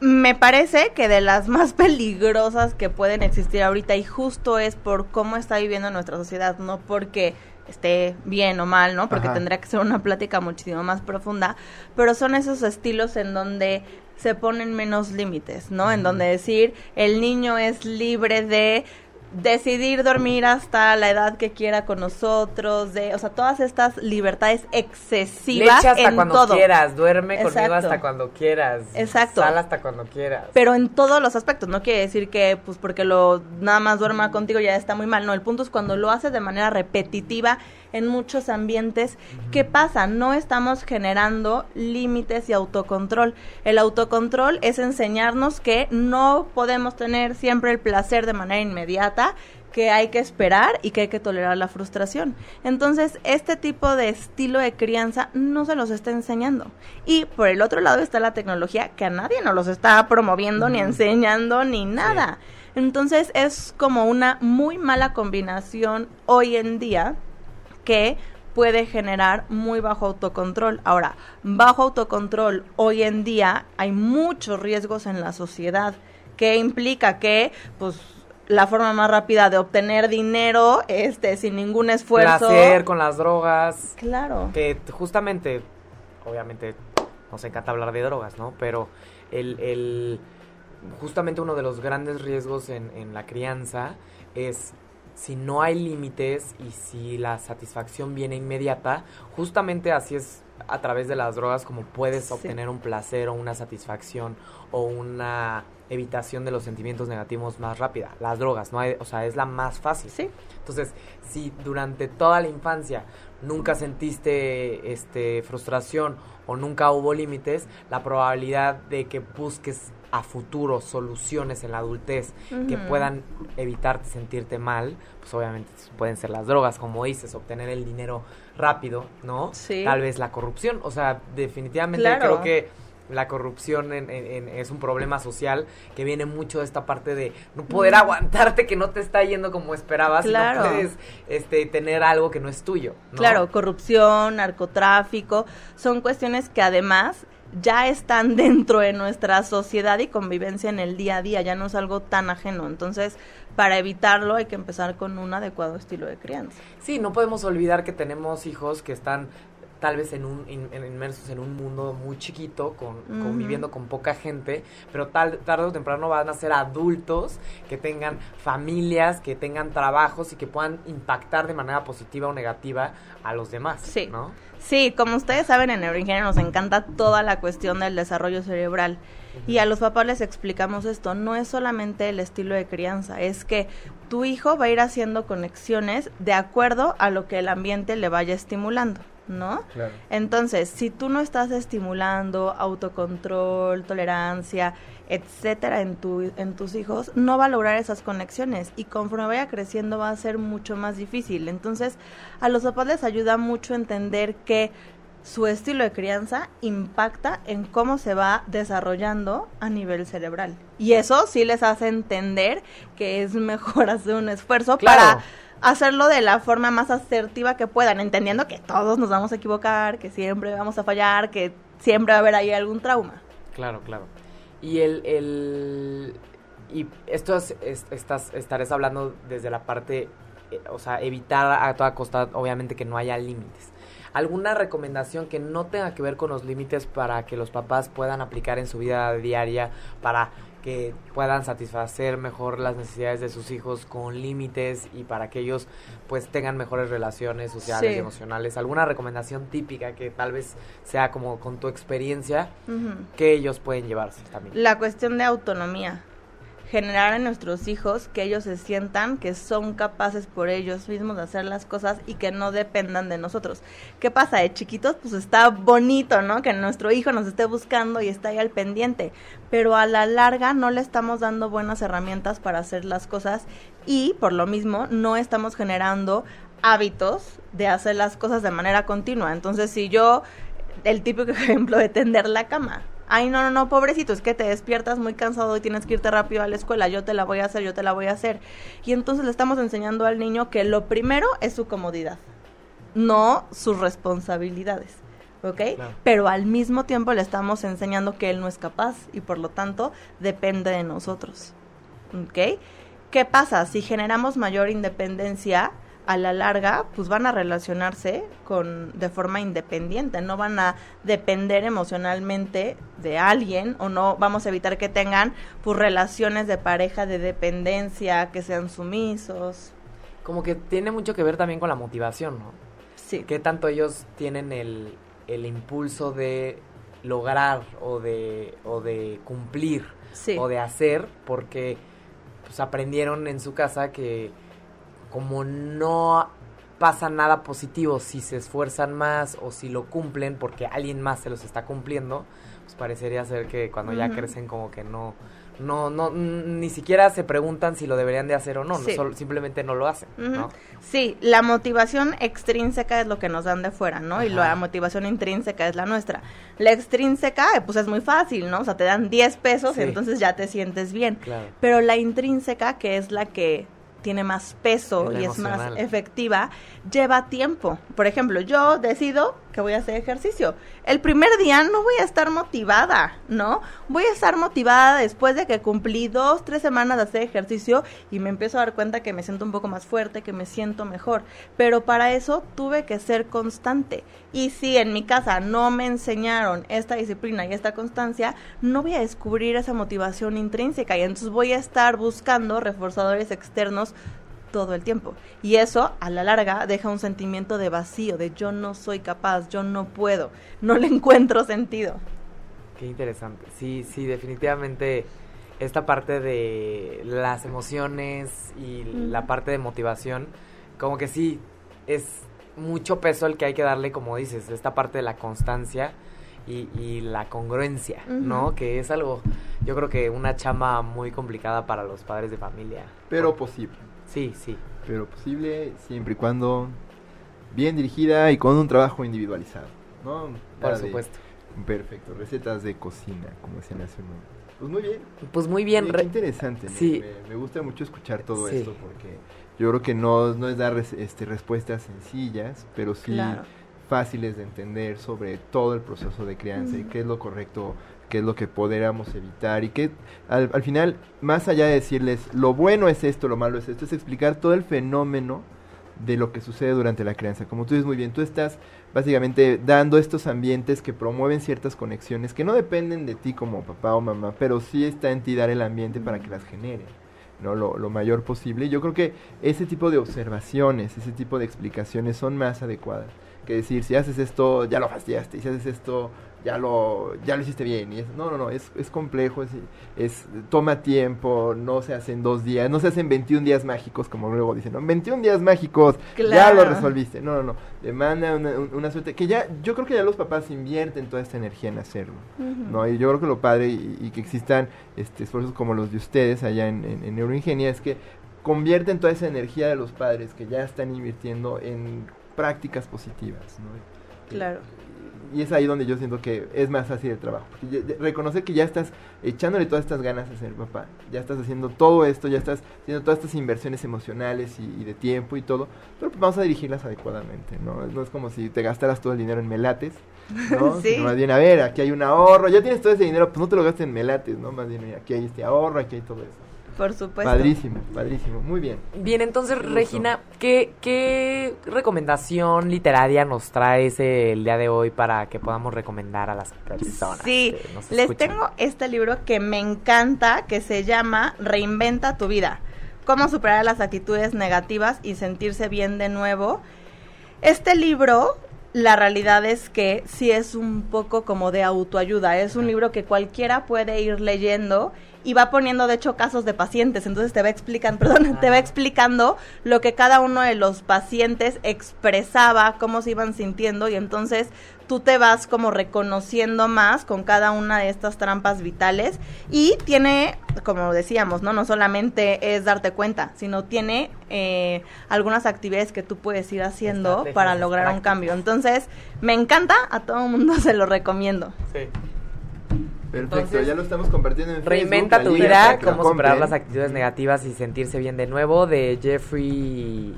[SPEAKER 3] Me parece que de las más peligrosas que pueden existir ahorita y justo es por cómo está viviendo nuestra sociedad, no porque esté bien o mal, ¿no? Porque tendría que ser una plática muchísimo más profunda, pero son esos estilos en donde se ponen menos límites, ¿no? En donde decir el niño es libre de decidir dormir hasta la edad que quiera con nosotros, de, o sea, todas estas libertades excesivas
[SPEAKER 1] Leche hasta cuando quieras, duerme conmigo hasta cuando quieras.
[SPEAKER 3] Exacto.
[SPEAKER 1] Sal hasta cuando quieras.
[SPEAKER 3] Pero en todos los aspectos, no quiere decir que pues porque lo nada más duerma contigo ya está muy mal, no, el punto es cuando lo haces de manera repetitiva en muchos ambientes, ¿qué pasa? No estamos generando límites y autocontrol. El autocontrol es enseñarnos que no podemos tener siempre el placer de manera inmediata, que hay que esperar y que hay que tolerar la frustración. Entonces, este tipo de estilo de crianza no se los está enseñando. Y por el otro lado está la tecnología que a nadie nos los está promoviendo, ni enseñando, ni nada. Entonces, es como una muy mala combinación hoy en día que puede generar muy bajo autocontrol. Ahora, bajo autocontrol hoy en día hay muchos riesgos en la sociedad que implica que pues la forma más rápida de obtener dinero este sin ningún esfuerzo.
[SPEAKER 1] Placer con las drogas.
[SPEAKER 3] Claro.
[SPEAKER 1] Que justamente obviamente nos encanta hablar de drogas no pero el, el justamente uno de los grandes riesgos en, en la crianza es si no hay límites y si la satisfacción viene inmediata, justamente así es a través de las drogas como puedes obtener un placer o una satisfacción o una evitación de los sentimientos negativos más rápida. Las drogas, no hay, o sea, es la más fácil.
[SPEAKER 3] Sí.
[SPEAKER 1] Entonces, si durante toda la infancia nunca sentiste este frustración o nunca hubo límites, la probabilidad de que busques a futuro soluciones en la adultez que puedan evitarte sentirte mal, pues obviamente pueden ser las drogas, como dices, obtener el dinero rápido, ¿no?
[SPEAKER 3] Sí.
[SPEAKER 1] Tal vez la corrupción, o sea, definitivamente creo que la corrupción es un problema social que viene mucho de esta parte de no poder aguantarte que no te está yendo como esperabas
[SPEAKER 3] claro.
[SPEAKER 1] no puedes este, tener algo que no es tuyo.
[SPEAKER 3] Claro, corrupción, narcotráfico, son cuestiones que además ya están dentro de nuestra sociedad y convivencia en el día a día, ya no es algo tan ajeno. Entonces, para evitarlo hay que empezar con un adecuado estilo de crianza.
[SPEAKER 1] Sí, no podemos olvidar que tenemos hijos que están tal vez en un inmersos en un mundo muy chiquito, con, conviviendo con poca gente, pero tal, tarde o temprano van a ser adultos que tengan familias, que tengan trabajos y que puedan impactar de manera positiva o negativa a los demás,
[SPEAKER 3] sí.
[SPEAKER 1] ¿no?
[SPEAKER 3] Sí, como ustedes saben, en Neuroingeniería nos encanta toda la cuestión del desarrollo cerebral. Y a los papás les explicamos esto, no es solamente el estilo de crianza, es que tu hijo va a ir haciendo conexiones de acuerdo a lo que el ambiente le vaya estimulando. ¿No?
[SPEAKER 2] Claro.
[SPEAKER 3] Entonces, si tú no estás estimulando autocontrol, tolerancia, etcétera, en, tu, en tus hijos, no va a lograr esas conexiones y conforme vaya creciendo va a ser mucho más difícil. Entonces, a los papás les ayuda mucho entender que su estilo de crianza impacta en cómo se va desarrollando a nivel cerebral. Y eso sí les hace entender que es mejor hacer un esfuerzo
[SPEAKER 1] Claro.
[SPEAKER 3] para hacerlo de la forma más asertiva que puedan, entendiendo que todos nos vamos a equivocar, que siempre vamos a fallar, que siempre va a haber ahí algún trauma.
[SPEAKER 1] Claro, claro. Y el, el y esto es, es- estás estarás hablando desde la parte eh, o sea, evitar a toda costa obviamente que no haya límites. ¿Alguna recomendación que no tenga que ver con los límites para que los papás puedan aplicar en su vida diaria para que puedan satisfacer mejor las necesidades de sus hijos con límites y para que ellos pues tengan mejores relaciones sociales
[SPEAKER 3] Sí.
[SPEAKER 1] y emocionales? ¿Alguna recomendación típica que tal vez sea como con tu experiencia que ellos pueden llevarse también.
[SPEAKER 3] La cuestión de autonomía. Generar en nuestros hijos que ellos se sientan que son capaces por ellos mismos de hacer las cosas y que no dependan de nosotros. ¿Qué pasa? De chiquitos, pues está bonito, ¿no? Que nuestro hijo nos esté buscando y está ahí al pendiente. Pero a la larga no le estamos dando buenas herramientas para hacer las cosas y por lo mismo no estamos generando hábitos de hacer las cosas de manera continua. Entonces, si yo, el típico ejemplo de tender la cama. Ay, no, no, no, pobrecito, es que te despiertas muy cansado y tienes que irte rápido a la escuela. Yo te la voy a hacer, yo te la voy a hacer. Y entonces le estamos enseñando al niño que lo primero es su comodidad, no sus responsabilidades. ¿Ok? Pero al mismo tiempo le estamos enseñando que él no es capaz y por lo tanto depende de nosotros. ¿Ok? ¿Qué pasa? Si generamos mayor independencia, a la larga, pues van a relacionarse con de forma independiente, no van a depender emocionalmente de alguien o no vamos a evitar que tengan pues relaciones de pareja de dependencia, que sean sumisos.
[SPEAKER 1] Como que tiene mucho que ver también con la motivación, ¿no?
[SPEAKER 3] Sí.
[SPEAKER 1] ¿Qué tanto ellos tienen el, el impulso de lograr o de, o de cumplir
[SPEAKER 3] Sí.
[SPEAKER 1] o de hacer? Porque pues aprendieron en su casa que como no pasa nada positivo si se esfuerzan más o si lo cumplen porque alguien más se los está cumpliendo, pues parecería ser que cuando ya crecen como que no no no n- ni siquiera se preguntan si lo deberían de hacer o no, no,
[SPEAKER 3] Sí.
[SPEAKER 1] solo- simplemente no lo hacen. ¿no?
[SPEAKER 3] Sí, la motivación extrínseca es lo que nos dan de fuera, ¿no? Y la motivación intrínseca es la nuestra. La extrínseca, eh, pues es muy fácil, ¿no? O sea, te dan 10 pesos
[SPEAKER 1] Sí.
[SPEAKER 3] y entonces ya te sientes bien.
[SPEAKER 1] Claro.
[SPEAKER 3] Pero la intrínseca, que es la que tiene más peso y es más efectiva, lleva tiempo. Por ejemplo, yo decido que voy a hacer ejercicio. El primer día no voy a estar motivada, ¿no? Voy a estar motivada después de que cumplí dos, tres semanas de hacer ejercicio y me empiezo a dar cuenta que me siento un poco más fuerte, que me siento mejor. Pero para eso tuve que ser constante. Y si en mi casa no me enseñaron esta disciplina y esta constancia, no voy a descubrir esa motivación intrínseca y entonces voy a estar buscando reforzadores externos todo el tiempo. Y eso, a la larga, deja un sentimiento de vacío, de yo no soy capaz, yo no puedo, no le encuentro sentido.
[SPEAKER 1] Qué interesante. Sí, sí, definitivamente esta parte de las emociones y la parte de motivación, como que sí, es mucho peso el que hay que darle, como dices, esta parte de la constancia y, y la congruencia, ¿no? Que es algo, yo creo que una chama muy complicada para los padres de familia.
[SPEAKER 2] Pero posible.
[SPEAKER 1] Sí, sí.
[SPEAKER 2] Pero posible siempre y cuando bien dirigida y con un trabajo individualizado. ¿no?
[SPEAKER 1] Por supuesto.
[SPEAKER 2] Perfecto. Recetas de cocina, como decían hace un momento. Pues muy bien.
[SPEAKER 1] Pues muy bien.
[SPEAKER 2] Qué interesante. me-
[SPEAKER 1] Sí.
[SPEAKER 2] Me, me gusta mucho escuchar todo
[SPEAKER 1] Sí.
[SPEAKER 2] esto porque yo creo que no, no es dar res- este, respuestas sencillas, pero sí
[SPEAKER 3] Claro.
[SPEAKER 2] fáciles de entender sobre todo el proceso de crianza y qué es lo correcto, qué es lo que podríamos evitar y que al, al final, más allá de decirles lo bueno es esto, lo malo es esto, es explicar todo el fenómeno de lo que sucede durante la crianza. Como tú dices muy bien, tú estás básicamente dando estos ambientes que promueven ciertas conexiones que no dependen de ti como papá o mamá, pero sí está en ti dar el ambiente para que las genere. ¿no? Lo, lo mayor posible. Yo creo que ese tipo de observaciones, ese tipo de explicaciones son más adecuadas. que decir, si haces esto, ya lo fastidiaste, y si haces esto, ya lo, ya lo hiciste bien. Y es, no, no, no, es, es complejo, es, es, toma tiempo, no se hacen dos días, no se hacen 21 días mágicos, como luego dicen, ¿no? 21 días mágicos, ya lo resolviste. No, no, no, demanda una, un- una suerte, que ya, yo creo que ya los papás invierten toda esta energía en hacerlo. ¿no? Y yo creo que lo padre y, y que existan este, esfuerzos como los de ustedes allá en, en, en Neuroingenia es que convierten toda esa energía de los padres que ya están invirtiendo en prácticas positivas. ¿no?
[SPEAKER 3] Claro.
[SPEAKER 2] Y es ahí donde yo siento que es más fácil el trabajo. Porque ya- reconocer que ya estás echándole todas estas ganas a ser papá, ya estás haciendo todo esto, ya estás haciendo todas estas inversiones emocionales y, y de tiempo y todo, pero pues vamos a dirigirlas adecuadamente, ¿no? No es como si te gastaras todo el dinero en melates, ¿no?
[SPEAKER 3] Sí.
[SPEAKER 2] Sino más bien, a ver, aquí hay un ahorro, ya tienes todo ese dinero, pues no te lo gastes en melates, ¿no? Más bien, mira, aquí hay este ahorro, aquí hay todo eso.
[SPEAKER 3] Por supuesto.
[SPEAKER 2] Padrísimo, padrísimo, muy bien.
[SPEAKER 1] Bien, entonces. Regina, ¿qué, ¿qué recomendación literaria nos traes el día de hoy para que podamos recomendar a las personas?
[SPEAKER 3] Sí,
[SPEAKER 1] que nos
[SPEAKER 3] les
[SPEAKER 1] escuchan?
[SPEAKER 3] tengo este libro que me encanta, que se llama Reinventa tu vida. Cómo superar las actitudes negativas y sentirse bien de nuevo. Este libro, la realidad es que sí es un poco como de autoayuda. Es un libro que cualquiera puede ir leyendo y va poniendo, de hecho, casos de pacientes. Entonces te va explicando, perdón, te va explicando lo que cada uno de los pacientes expresaba, cómo se iban sintiendo y entonces tú te vas como reconociendo más con cada una de estas trampas vitales y tiene, como decíamos, no no solamente es darte cuenta, sino tiene eh, algunas actividades que tú puedes ir haciendo para lograr un cambio. Entonces, me encanta, a todo el mundo se lo recomiendo.
[SPEAKER 1] Sí.
[SPEAKER 2] Perfecto,
[SPEAKER 1] Entonces,
[SPEAKER 2] ya lo estamos compartiendo en
[SPEAKER 1] Reinventa
[SPEAKER 2] Facebook,
[SPEAKER 1] tu vida, cómo superar las actitudes negativas y sentirse bien de nuevo, de Jeffrey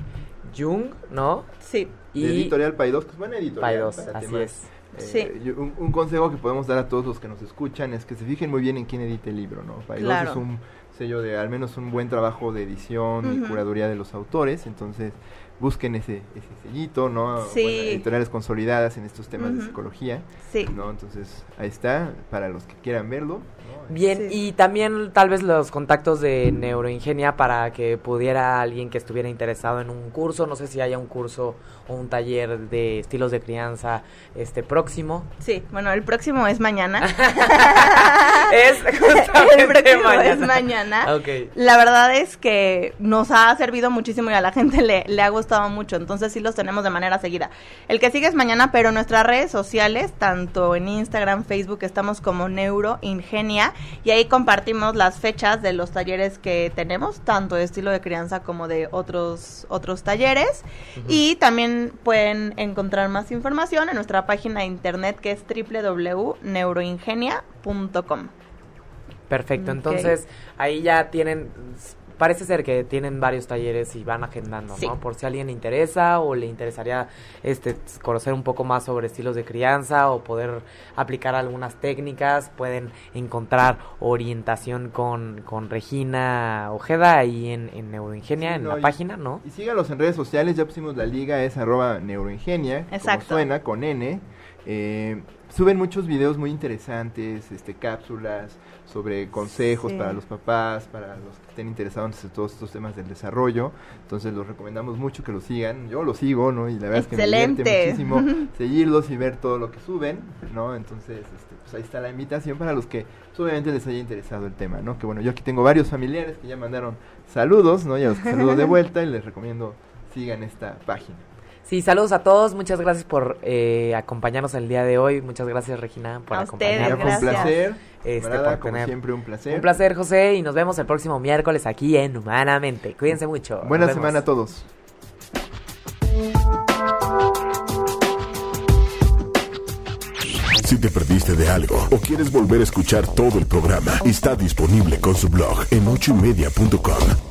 [SPEAKER 1] Jung, ¿no?
[SPEAKER 3] Sí.
[SPEAKER 1] Y
[SPEAKER 2] De editorial Paidós, que es buena editorial.
[SPEAKER 1] Paidós, así
[SPEAKER 2] temas.
[SPEAKER 1] es.
[SPEAKER 2] Eh,
[SPEAKER 3] Sí.
[SPEAKER 2] yo- un, un consejo que podemos dar a todos los que nos escuchan es que se fijen muy bien en quién edite el libro, ¿no? Paidós
[SPEAKER 3] Claro.
[SPEAKER 2] es un sello de al menos un buen trabajo de edición y curaduría de los autores, entonces busquen ese, ese sellito, ¿no?
[SPEAKER 3] Sí.
[SPEAKER 2] Bueno, editoriales consolidadas en estos temas de psicología,
[SPEAKER 3] Sí.
[SPEAKER 2] ¿no? Entonces ahí está, para los que quieran verlo.
[SPEAKER 1] Bien,
[SPEAKER 3] Sí.
[SPEAKER 1] y también tal vez los contactos de Neuroingenia para que pudiera alguien que estuviera interesado en un curso, no sé si haya un curso o un taller de estilos de crianza este próximo.
[SPEAKER 3] Sí, bueno, el próximo es mañana.
[SPEAKER 1] es
[SPEAKER 3] el
[SPEAKER 1] justamente
[SPEAKER 3] próximo
[SPEAKER 1] mañana.
[SPEAKER 3] es mañana. La verdad es que nos ha servido muchísimo y a la gente le, le ha gustado mucho, entonces sí los tenemos de manera seguida. El que sigue es mañana, pero nuestras redes sociales, tanto en Instagram, Facebook, estamos como Neuroingenia y ahí compartimos las fechas de los talleres que tenemos, tanto de estilo de crianza como de otros, otros talleres. Y también pueden encontrar más información en nuestra página de internet que es www.neuroingenia.com.
[SPEAKER 1] Perfecto, entonces ahí ya tienen, parece ser que tienen varios talleres y van agendando,
[SPEAKER 3] Sí.
[SPEAKER 1] ¿no? Por si a alguien le interesa o le interesaría este conocer un poco más sobre estilos de crianza o poder aplicar algunas técnicas, pueden encontrar orientación con, con Regina Ojeda ahí en, en Neuroingenia,
[SPEAKER 2] Sí,
[SPEAKER 1] en
[SPEAKER 2] no,
[SPEAKER 1] la
[SPEAKER 2] y-
[SPEAKER 1] página, ¿no?
[SPEAKER 2] Y síganos en redes sociales, ya pusimos la liga, es arroba neuroingenia,
[SPEAKER 3] Exacto.
[SPEAKER 2] como suena, con N. Eh, suben muchos videos muy interesantes, este, cápsulas sobre consejos
[SPEAKER 3] Sí.
[SPEAKER 2] para los papás, para los que estén interesados en todos estos temas del desarrollo. Entonces los recomendamos mucho que los sigan. Yo los sigo, ¿no? Y la verdad es que me divierte muchísimo seguirlos y ver todo lo que suben, ¿no? Entonces, este, pues ahí está la invitación para los que pues, obviamente les haya interesado el tema, ¿no? Que bueno, yo aquí tengo varios familiares que ya mandaron saludos, ¿no? Y a los que saludo de vuelta y les recomiendo sigan esta página.
[SPEAKER 1] Sí, saludos a todos, muchas gracias por eh, acompañarnos el día de hoy, muchas gracias Regina por
[SPEAKER 3] A ustedes,
[SPEAKER 2] Ya
[SPEAKER 1] acompañarnos.
[SPEAKER 2] fue un
[SPEAKER 3] gracias.
[SPEAKER 2] placer,
[SPEAKER 1] Este, por
[SPEAKER 2] como
[SPEAKER 1] tener-
[SPEAKER 2] siempre un placer.
[SPEAKER 1] Un placer, José, y nos vemos el próximo miércoles aquí en Humanamente. Cuídense mucho.
[SPEAKER 2] Buena semana a todos.
[SPEAKER 4] Si te perdiste de algo o quieres volver a escuchar todo el programa, está disponible con su blog en ochoymedia.com.